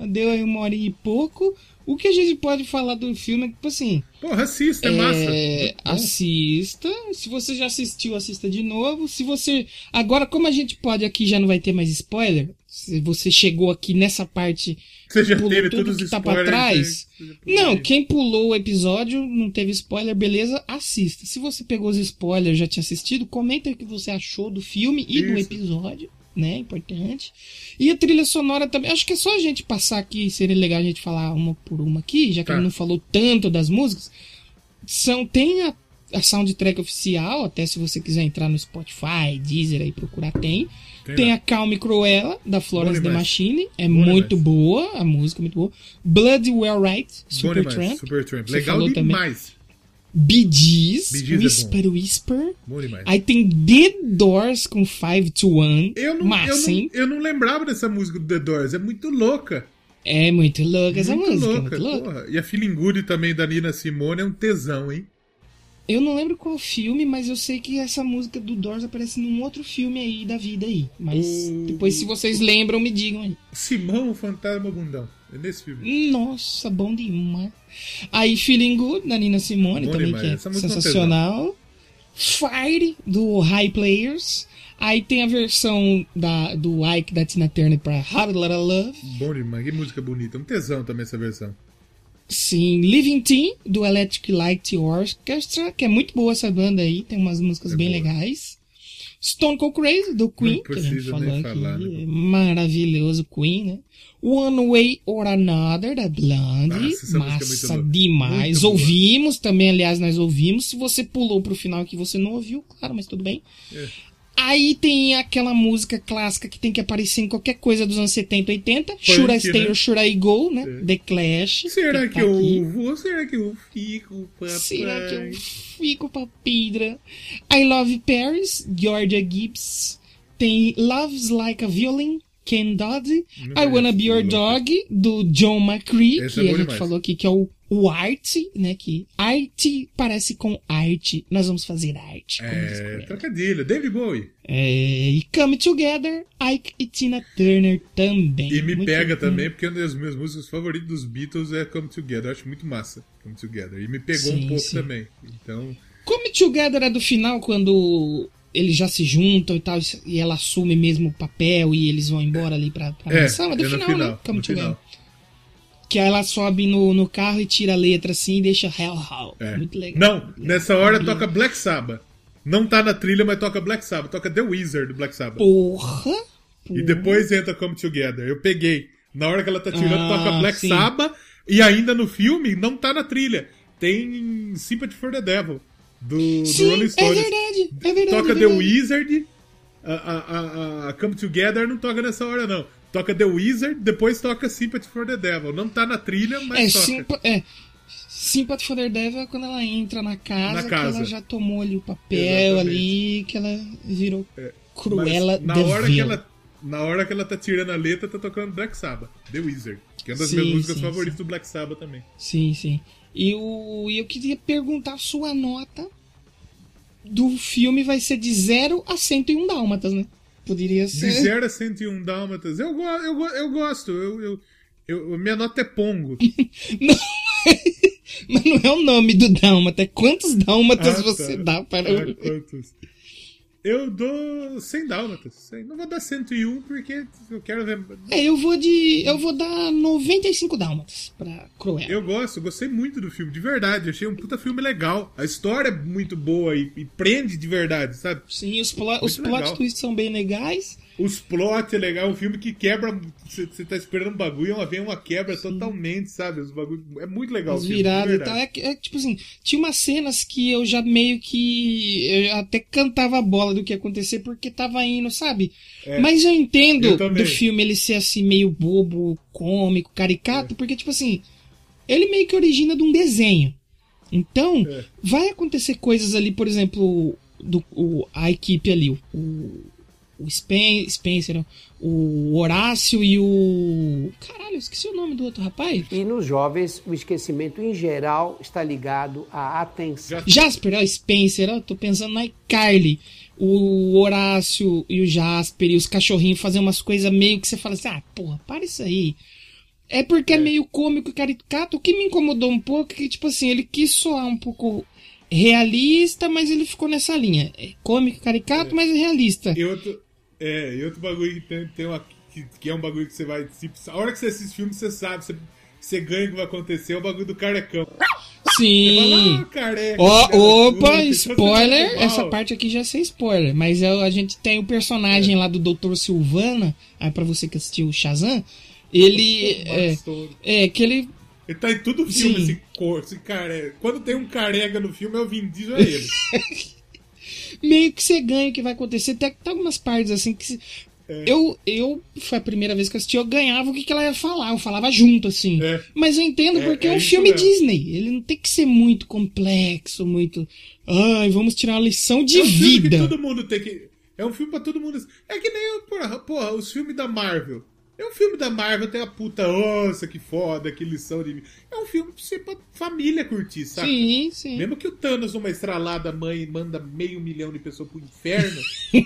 Deu aí uma hora e pouco. O que a gente pode falar do filme é que, tipo assim. Porra, assista, é massa. É, bom. assista. Se você já assistiu, assista de novo. Se você. Agora, como a gente pode aqui, já não vai ter mais spoiler. Se você chegou aqui nessa parte. Você já pulou teve tudo que tá pra trás. né? Pulou Não, quem pulou o episódio, não teve spoiler, beleza, assista. Se você pegou os spoilers já tinha assistido, comenta o que você achou do filme e do Isso. episódio, né? Importante. E a trilha sonora também. Acho que é só a gente passar aqui, seria legal a gente falar uma por uma aqui, já que Tá. ele não falou tanto das músicas. São, tem a, a soundtrack oficial, até se você quiser entrar no Spotify, Deezer aí procurar, tem. Tem Tem a Calm Cruella, da Florence The. Machine. É Bom muito demais. boa, a música é muito boa. Blood Well Right, Bom Super demais, Tramp. Super Você Legal falou também. demais. Bee Gees, Bee Gees é Whisper Whisper. Bom demais. Aí tem The Doors com 5 to 1. Eu não, eu, Massa, não, hein? eu não lembrava dessa música do The Doors, é muito louca. É muito louca essa muito música, é louca, muito louca. porra. E a Feeling Good também da Nina Simone é um tesão, hein? Eu não lembro qual filme, mas eu sei que essa música do Doors aparece num outro filme aí da vida aí. Mas O- depois, se vocês lembram, me digam aí. Simão, o Fantasma Bundão. É nesse filme. Nossa, bom demais. Aí Feeling Good, da Nina Simone, Bom também demais. que é Essa é sensacional. Fire, do High Players. Aí tem a versão da, do Ike da Tina Turner pra How to Let Love. Bom demais, que música bonita. Um tesão também essa versão. Sim, Living Teen, do Electric Light Orchestra, que é muito boa essa banda aí, tem umas músicas É bem boa. legais. Stone Cold Crazy, do Queen, que a gente falou aqui. falar, né? Maravilhoso Queen, né? One Way or Another, da Blondie. Nossa, é Massa louca. demais. Ouvimos também, aliás, nós ouvimos. Se você pulou pro final que você não ouviu, claro, mas tudo bem. É. Aí tem aquela música clássica que tem que aparecer em qualquer coisa dos anos 70, 80. Should I Stay né? or Should I Go, né? The Clash. Será que tá eu aqui. vou? Ou será que eu fico, papai? Será que eu fico pra pedra? I Love Paris, Georgia Gibbs. Tem Love's Like a Violin, Ken Dodd. I Wanna Be Your Dog, do John McCree, Esse que é a gente demais. falou aqui, que é o, o Art, né? Que arte parece com arte. Nós vamos fazer arte. É, trocadilho. David Bowie. É, e Come Together, Ike e Tina Turner também. E me Muito pega bom. também, porque uma das minhas músicas favoritas dos Beatles é Come Together. Eu acho muito massa. Come Together. E me pegou Sim, um pouco sim. também. Então. Come Together é do final, quando eles já se juntam e tal, e ela assume mesmo o papel e eles vão embora ali pra, pra É, mansão. É do é final, final, né? Come Together. final. Que aí ela sobe no, no carro e tira a letra assim e deixa Hell Hell. É. Muito legal. Não, nessa hora toca Black Sabbath. Não tá na trilha, mas toca Black Sabbath. Toca The Wizard do Black Sabbath. Porra! E depois entra Come Together. Eu peguei. Na hora que ela tá tirando, Ah, toca Black sim. Sabbath. E ainda no filme, não tá na trilha. Tem Sympathy for the Devil. Do, do Sim, Rolling é Stones. verdade. É verdade. Toca é The verdade. Wizard. A, a, a, Come Together não toca nessa hora, não. Toca The Wizard, depois toca Sympathy for the Devil. Não tá na trilha, É, mas toca. simpa, é. Sympathy for the Devil é quando ela entra na casa, Na que casa. ela já tomou ali o papel Exatamente. ali, que ela virou Mas Cruella na hora que ela Na hora que ela tá tirando a letra, tá tocando Black Sabbath, The Wizard. Que é uma das Sim, minhas músicas sim, favoritas do Black Sabbath também. Sim, sim. E o, e eu queria perguntar sua nota do filme vai ser de 0 a 101 dálmatas, né? Poderia De ser. 0 a 101 Dálmatas. Eu, go eu, eu gosto. Eu, eu, eu- minha nota é Pongo. Mas não é o nome do dálmata, é quantos dálmatas Ah, você tá. dá para Ah, quantos? Eu dou 100 Dálmatas. 100. Não vou dar 101 porque eu quero ver. É, eu vou de. Eu vou dar 95 dálmatas pra Cruella. Eu gosto, gostei muito do filme, de verdade. Achei um puta filme legal. A história é muito boa e, e prende de verdade, sabe? Sim, os, plo os Muito plot legal. twists são bem legais. Os plot é legal, um filme que quebra. Você tá esperando um bagulho e vem uma quebra totalmente, sabe? Os bagulho, é muito legal. As viradas e tal. É, que- é que, tipo assim, tinha umas cenas que eu já meio que. Eu até cantava a bola do que ia acontecer porque tava indo, sabe? Mas eu entendo É. Eu do filme ele ser assim, meio bobo, cômico, É. caricato, porque, tipo assim, ele meio que origina de um desenho. Então, É. vai acontecer coisas ali, por exemplo, do, o, a equipe ali, o, o Spen- Spencer, não, o Horácio e o. Caralho, eu esqueci o nome do outro rapaz. E nos jovens, o esquecimento em geral está ligado à atenção. Jasper, ó, Spencer, ó, tô pensando na Carly. O Horácio e o Jasper e os cachorrinhos fazem umas coisas meio que você fala assim, ah, porra, para isso aí. É porque é, meio cômico e caricato. O que me incomodou um pouco é que, tipo assim, ele quis soar um pouco realista, mas ele ficou nessa linha. É cômico, caricato, mas é realista. E outro, é, e outro bagulho que tem, tem uma, que, que é um bagulho que você vai. tipo, a hora que você assiste filme, você sabe, você, você ganha o que vai acontecer, é o bagulho do carecão. Sim. fala, ah, careca. Da opa, puta, você spoiler. Essa parte aqui já é sem spoiler. Mas é- a gente tem o personagem lá do Dr. Silvana. Aí pra você que assistiu o Shazam, ele. É, é que ele. Ele tá em todo filme, Sim. esse cor, esse careca. Quando tem um careca no filme, é o Vin Diesel, é ele. Meio que você ganha o que vai acontecer. Tem, tem algumas partes assim que. É. Eu, eu, foi a primeira vez que eu assisti, eu ganhava o que, que ela ia falar, eu falava junto, assim. É. Mas eu entendo É, porque é, é um filme mesmo. Disney. Ele não tem que ser muito complexo, muito. Ai, vamos tirar uma lição de é um filme que vida. todo mundo tem que. É um filme pra todo mundo. É que nem, porra, porra, os filmes da Marvel. É um filme da Marvel, tem a puta, nossa, que foda, que lição de. É um filme pra, você, pra família curtir, sabe? Sim, sim. Mesmo que o Thanos, numa estralada mãe, manda meio milhão de pessoas pro inferno. né?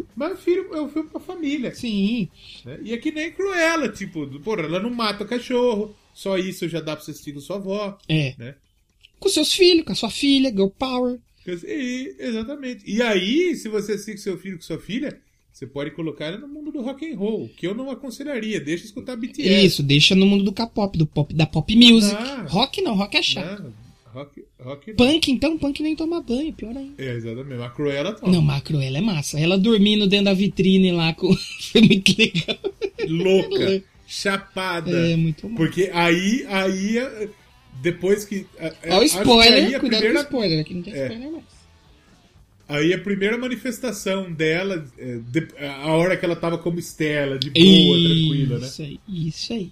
Mas é filme- é um filme pra família. Sim. né? E é que nem Cruella, tipo, porra, ela não mata cachorro, só isso já dá pra você assistir com sua avó. É. Né? Com seus filhos, com a sua filha, Girl Power. E, exatamente. E aí, se você assiste com seu filho com sua filha, Você pode colocar ela no mundo do rock and roll, que eu não aconselharia. Deixa escutar BTS. Isso, deixa no mundo do K-pop, do pop, da pop music. Ah. Rock não, rock é chato. Não, rock, rock não. Punk, então, punk nem toma banho, pior ainda. É, exatamente. A Cruella toma. Não, macro, ela é massa. Ela dormindo dentro da vitrine lá com. Foi muito legal. Louca, chapada. É, muito massa. Porque aí, aí, é, depois que. é, é, Olha o spoiler, a cuidado primeira- com o spoiler, aqui não tem É. spoiler mais. Aí a primeira manifestação dela, é, a hora que ela tava como Estela, de boa, tranquila, né? Isso aí, isso aí.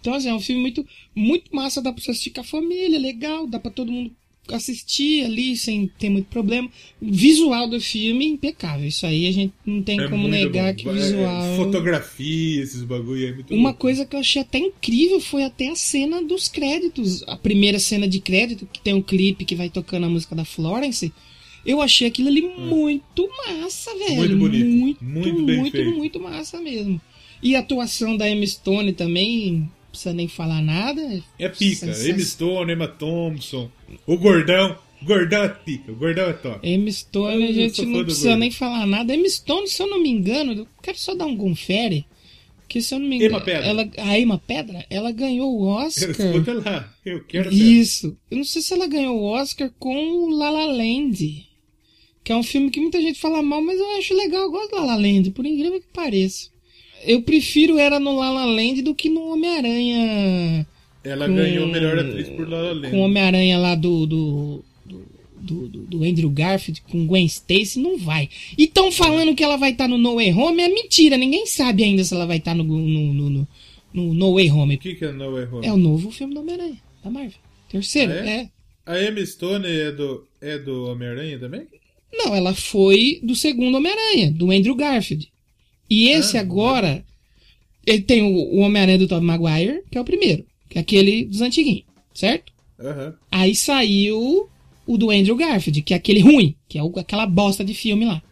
Então, assim, é um filme muito, muito massa, dá pra você assistir com a família, legal, dá pra todo mundo assistir ali sem ter muito problema. O visual do filme é impecável, isso aí a gente não tem É como negar bom. que o É, visual... fotografia, esses bagulho aí, é muito Uma coisa que eu achei até incrível foi até a cena dos créditos. A primeira cena de crédito, que tem um clipe que vai tocando a música da Florence. Eu achei aquilo ali muito massa, velho. Hum. Muito bonito. Muito, Muito muito, muito massa mesmo. E a atuação da Emma Stone também, não precisa nem falar nada. É pica. Emma Stone, Emma Thompson, o Gordão. Gordão é pica, o Gordão é top. Emma Stone, Eu a gente não precisa Gordo. nem falar nada. Emma Stone, se eu não me engano, eu quero só dar um confere. Que se eu não me engano. Emma Pedra. Ela, a Emma Pedra, ela ganhou o Oscar. Escuta lá, eu quero ver. Isso. Eu não sei se ela ganhou o Oscar com o La La Land. Que é um filme que muita gente fala mal, mas eu acho legal. Eu gosto do La La Land, por incrível que pareça. Eu prefiro era no La La Land do que no Homem-Aranha. Ela com- ganhou melhor atriz por La La Land. Com o Homem-Aranha lá do do, do, do, do- Andrew Garfield, com Gwen Stacy, não vai. E estão falando que ela vai estar no No Way Home, é mentira. Ninguém sabe ainda se ela vai estar no, no, no, no, no No Way Home. O que que é No Way Home? É o novo filme do Homem-Aranha, da Marvel. Terceiro, Ah, é? é. A Emma Stone é do, é do Homem-Aranha também? Não, ela foi do segundo Homem-Aranha, do Andrew Garfield. E esse Ah, agora, ele tem o, Homem-Aranha do Tobey Maguire, que é o primeiro, que é aquele dos antiguinhos, certo? Aham. Aí saiu o do Andrew Garfield, que é aquele ruim, que é o- aquela bosta de filme lá.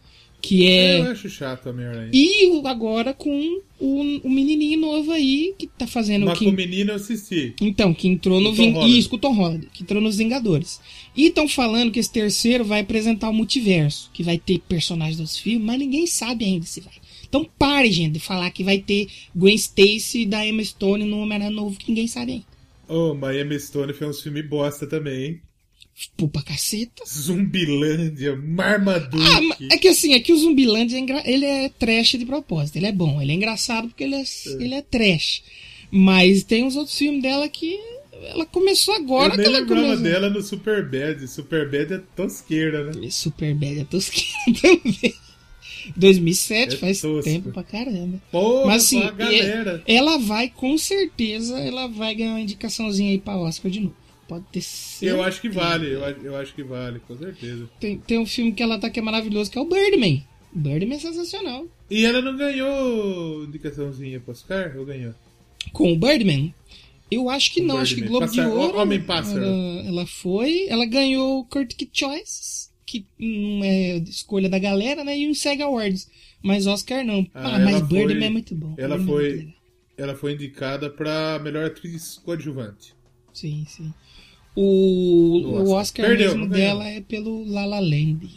Que é. Eu acho chato o Homem-Aranha. E o- agora com o, o menininho novo aí, que tá fazendo Mas que com o menino eu assisti. Então, que entrou no Ving... Isso, com o Tom Holland, que entrou nos Vingadores. E estão falando que esse terceiro vai apresentar o multiverso, que vai ter personagens dos filmes, mas ninguém sabe ainda se vai. Então pare, gente, de falar que vai ter Gwen Stacy da Emma Stone no Homem-Aranha novo, que ninguém sabe ainda. Ô, mas Emma Stone fez uns filmes bosta também, hein? Pô, pra caceta. Zumbilândia, Marmaduke. Ah, é que assim, é que o Zumbiland é ele é trash de propósito. Ele é bom, ele é engraçado porque ele é, ele é trash. Mas tem uns outros filmes dela que ela começou agora eu que ela começou. dela no Superbad. Superbad é tosqueira, né? Super Bad é tosqueira também. 2007, É faz tosco. tempo pra caramba. Porra, Mas assim, a galera. ela vai, com certeza, ela vai ganhar uma indicaçãozinha aí pra Oscar de novo. Pode ter certeza. Eu acho que vale, eu, acho- eu acho que vale, com certeza. Tem, tem um filme que ela tá que é maravilhoso, que é o Birdman. Birdman é sensacional. E ela não ganhou indicaçãozinha pro Oscar? Ou ganhou? Com o Birdman, eu acho que não, acho que. Globo de Pássaro- Ouro. Homem Pássaro. Ela, ela foi, ela ganhou o Critic Choice, que não é escolha da galera, né? E o SEG Awards. Mas Oscar não. Ah, Ah, mas Birdman é muito bom. Ela Birdman é foi-. Ela foi indicada pra melhor atriz coadjuvante. Sim, sim. O, o Oscar. Perdeu, mesmo dela é pelo La La Land.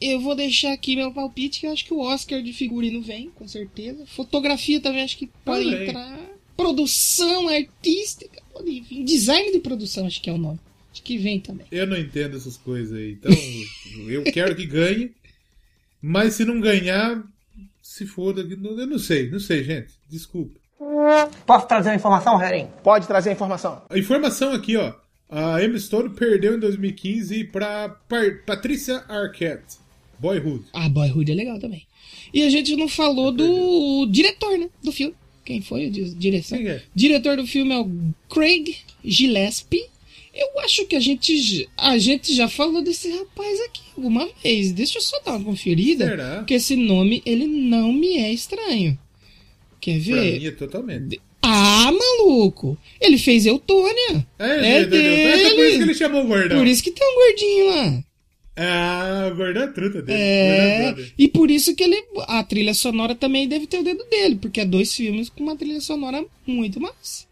Eu vou deixar aqui meu palpite, que eu acho que o Oscar de figurino vem, com certeza. Fotografia também acho que pode entrar. Produção artística pode vir. Design de produção acho que é o nome. Acho que vem também. Eu não entendo essas coisas aí. Então, eu quero que ganhe. Mas se não ganhar, se foda. Eu não sei, não sei, gente. Desculpa. Posso trazer uma informação, Herin? Pode trazer a informação. A informação aqui, ó. A Emma Stone perdeu em 2015 pra Par- Patricia Arquette. Boyhood. Ah, Boyhood é legal também. E a gente não falou do diretor, né? Do filme. Quem foi o di- direção? Quem é? Diretor do filme é o Craig Gillespie. Eu acho que a gente, a gente já falou desse rapaz aqui alguma vez. Deixa eu só dar uma conferida. Será? Porque esse nome, ele não me é estranho. Quer Pra ver? mim é totalmente. Ah, maluco! Ele fez Eutônia. É, É é, dele. é por isso que ele chamou o gordão. Por isso que tem um gordinho lá. Ah, o é truta dele. É, e por isso que ele. A trilha sonora também deve ter o dedo dele, porque é dois filmes com uma trilha sonora muito massa.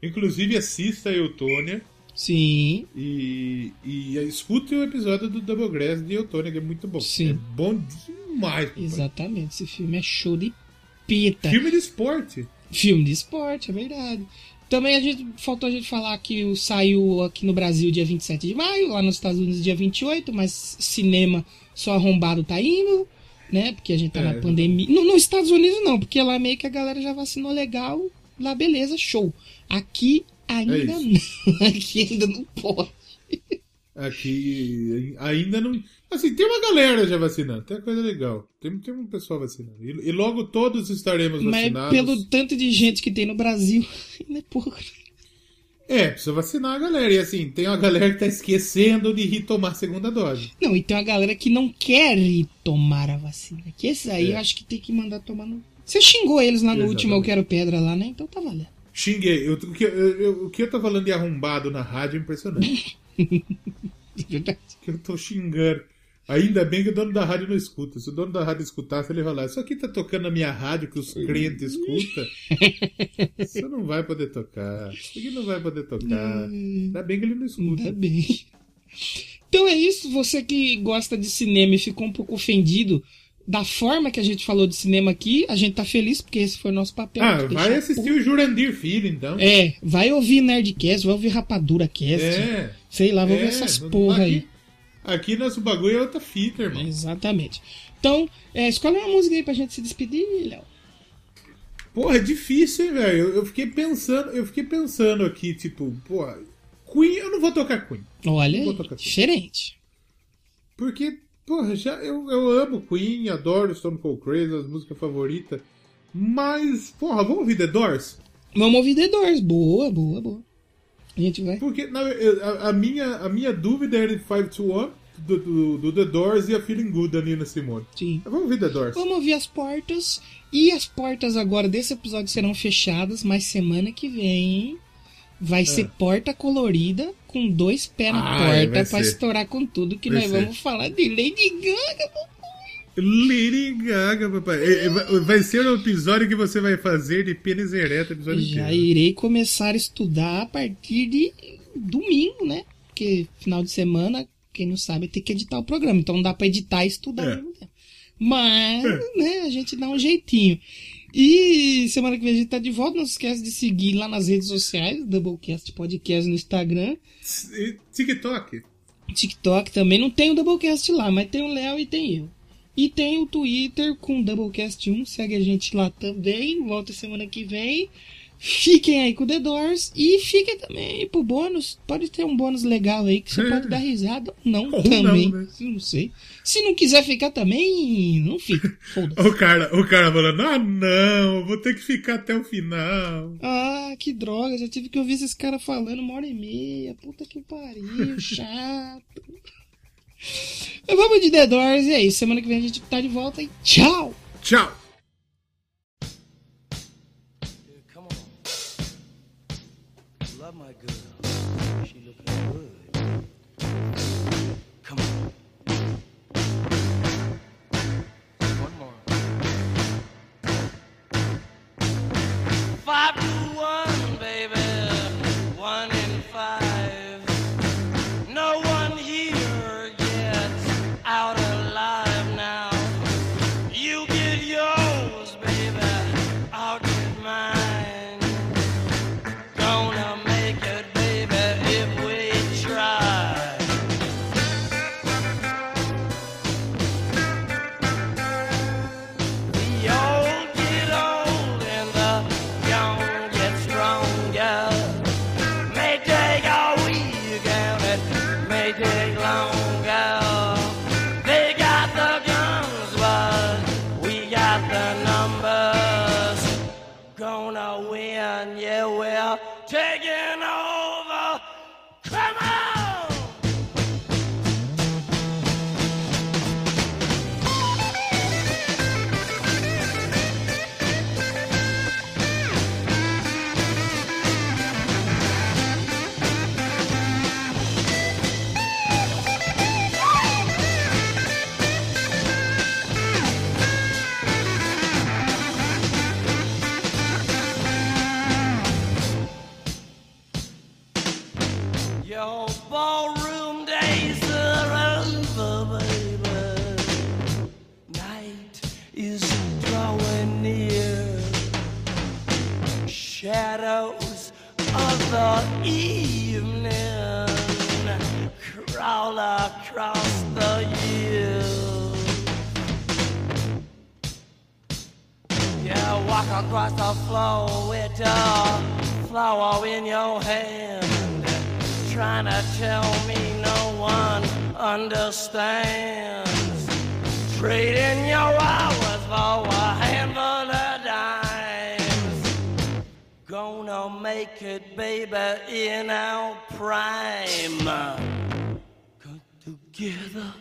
Inclusive, assista a Eutônia. Sim. E, e escute o episódio do Doublegrass de Eutônia, que é muito bom. Sim. É bom demais. papai. Exatamente. Esse filme é show de pita. Filme de esporte. Filme de esporte, é verdade. Também a gente faltou a gente falar que o- saiu aqui no Brasil dia 27 de maio, lá nos Estados Unidos dia 28, mas cinema só arrombado tá indo, né? Porque a gente tá É, na pandemia. No, nos Estados Unidos não, porque lá meio que a galera já vacinou legal, lá beleza, show. Aqui ainda É não. Aqui ainda não pode. Aqui ainda não. Assim, tem uma galera já vacinando, tem uma coisa legal. Tem, tem um pessoal vacinando. E, e logo todos estaremos Mas vacinados. pelo tanto de gente que tem no Brasil, ainda é pouco. É, precisa vacinar a galera. E assim, tem uma galera que tá esquecendo de ir tomar a segunda dose. Não, e tem uma galera que não quer ir tomar a vacina. Que esse aí É. eu acho que tem que mandar tomar no. Você xingou eles lá no último Eu. Quero Pedra lá, né? Então tá valendo. Xinguei. Eu- o, que, eu, eu- o que eu tô falando de arrombado na rádio é impressionante. De verdade. que eu tô xingando. Ainda bem que o dono da rádio não escuta. Se o dono da rádio escutasse, ele ia falar: Isso aqui tá tocando na minha rádio que os crentes escutam. Isso não vai poder tocar. Isso aqui não vai poder tocar. Ainda bem que ele não escuta. Ainda bem. Então é isso. Você que gosta de cinema e ficou um pouco ofendido da forma que a gente falou de cinema aqui, a gente tá feliz porque esse foi o nosso papel. Ah, vai assistir puto. o Jurandir Filho, então. É, vai ouvir Nerdcast, vai ouvir Rapadura Cast. É. Sei lá, vou É, ver essas porra aí. Aqui nosso bagulho é outra fita, irmão. Exatamente. Então, é, escolhe uma música aí pra gente se despedir, Léo. Porra, é difícil, hein, velho? Eu, eu fiquei pensando, eu fiquei pensando aqui, tipo, pô, Queen, eu não vou tocar Queen. Olha, Não vou tocar Queen. diferente. Porque, porra, já, eu, eu amo Queen, adoro Stone Cold Crazy, as músicas favoritas. Mas, porra, vamos ouvir The Doors? Vamos ouvir The Doors. Boa, boa, boa. A gente vai. Porque na- a, a minha, a minha dúvida era de 5 to 1 do, do, do The Doors e a Feeling Good da Nina Simone. Sim. Vamos ouvir The Doors. Vamos ouvir as portas. E as portas agora desse episódio serão fechadas, mas semana que vem vai ser porta colorida com dois pés na É. Porta pra ser. estourar com tudo que Vai nós ser. vamos falar de Lady Gaga. Lady Gaga, papai. É, é, vai- ser um episódio que você vai fazer de pênis ereto o episódio Já inteiro. irei começar a estudar a partir de domingo, né? Porque final de semana, quem não sabe, tem que editar o programa. Então não dá pra editar e estudar É. ao mesmo tempo. Mas, né, a gente dá um jeitinho. E semana que vem a gente tá de volta. Não se esquece de seguir lá nas redes sociais, Doublecast Podcast no Instagram. E TikTok. TikTok também. Não tem o Doublecast lá, mas tem o Léo e tem eu. E tem o Twitter com Doublecast1. Segue a gente lá também. Volta semana que vem. Fiquem aí com o The Doors. E fiquem também pro bônus. Pode ter um bônus legal aí que você É. pode dar risada ou não Ou também. não, né? Não sei. Se não quiser ficar também, não fica. Foda-se. O cara, o cara falando, ah não, vou ter que ficar até o final. Ah, que droga. Já tive que ouvir esses caras falando uma hora e meia. Puta que pariu. Chato. Mas vamos de The Doors. E é isso. Semana que vem a gente tá de volta. E tchau. Tchau. got the numbers. Gonna win, yeah, well. Across the floor with a flower in your hand, trying to tell me no one understands. Trading your hours for a handful of dimes. Gonna make it, baby, in our prime. Come together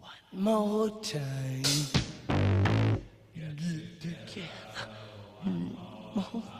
one more time. One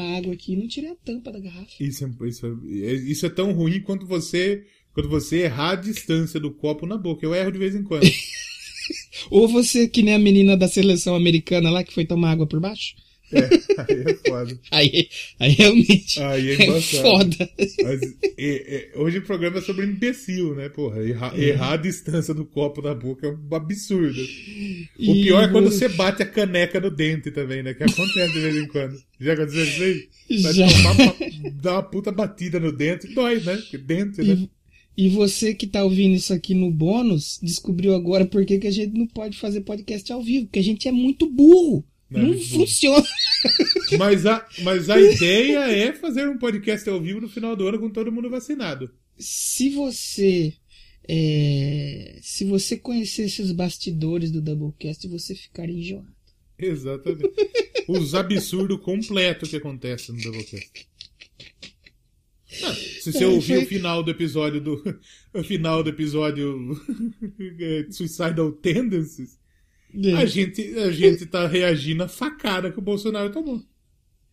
Água aqui, não tirei a tampa da garrafa. Isso é, isso, é, isso é tão ruim quanto você quando você errar a distância do copo na boca. Eu erro de vez em quando. Ou você, que nem a menina da seleção americana lá que foi tomar água por baixo. É, aí é foda. Aí, aí realmente. Aí é é foda. Mas, é, é, hoje o programa é sobre imbecil, né, porra? Errar, É. errar a distância do copo na boca é um absurdo. O E pior é quando você- bate a caneca no dente também, né? Que acontece de vez em quando. Já aconteceu isso aí? Já. tomar uma- puta batida no dente, dói, né? Dente, né? E, e você que tá ouvindo isso aqui no bônus, descobriu agora por que, que a gente não pode fazer podcast ao vivo, porque a gente é muito burro. Não é funciona. Mas a, mas a ideia é fazer um podcast ao vivo no final do ano com todo mundo vacinado. Se você. é, se você conhecesse os bastidores do Doublecast, você ficaria enjoado. Exatamente. Os absurdos completos que acontecem no Doublecast. Ah, se você É, ouvir foi- o final do episódio do. O final do episódio Suicidal Tendencies, a gente, a gente tá reagindo à facada que o Bolsonaro tomou.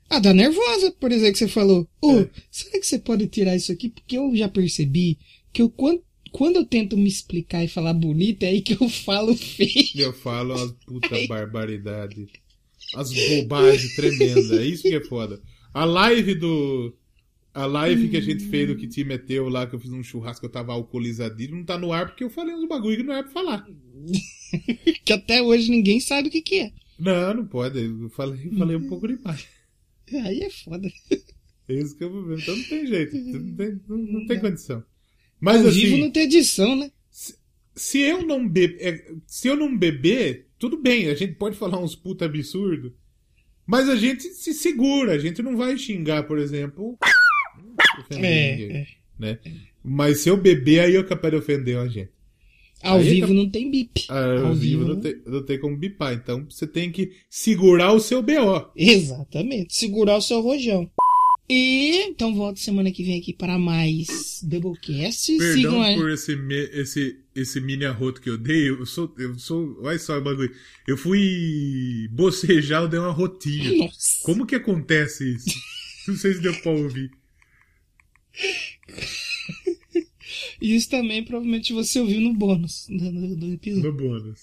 Ah, dá nervosa, por exemplo, que você falou. Ô, É. será que você pode tirar isso aqui? Porque eu já percebi que eu, quando, quando eu tento me explicar e falar bonito, é aí que eu falo feio. Eu falo umas puta barbaridade. As bobagens tremendas. É isso que é foda. A live do. A live que a gente fez do que te meteu lá, que eu fiz um churrasco, eu tava alcoolizadinho, não tá no ar porque eu falei uns bagulho que não era pra falar. que até hoje ninguém sabe o que, que é. Não, não pode. Eu falei, falei um pouco demais. Aí é foda. É isso que eu vou ver. Então não tem jeito. Não tem, não, não tem condição. Mas Ao assim. vivo não tem edição, né? se eu não beber, se eu não beber, tudo bem, a gente pode falar uns puta absurdo, mas a gente se segura, a gente não vai xingar, por exemplo, É, ninguém, é. né? Mas se eu beber, aí eu capaz de ofender a gente. Ao Aí vivo cap- não tem bip. Ah, Ao, vivo, vivo não, tem, não tem como bipar, então você tem que segurar o seu BO. Exatamente. Segurar o seu rojão. E então volto semana que vem aqui para mais Doublecast. Sigam Perdão a... por esse, me- esse, esse mini arroto que eu dei. Eu sou. Eu sou. Olha só o bagulho. Eu fui bocejar, eu dei uma rotinha. Nossa. Como que acontece isso? Não sei se deu pra ouvir. Isso também provavelmente você ouviu no bônus do, do- do episódio. No bônus.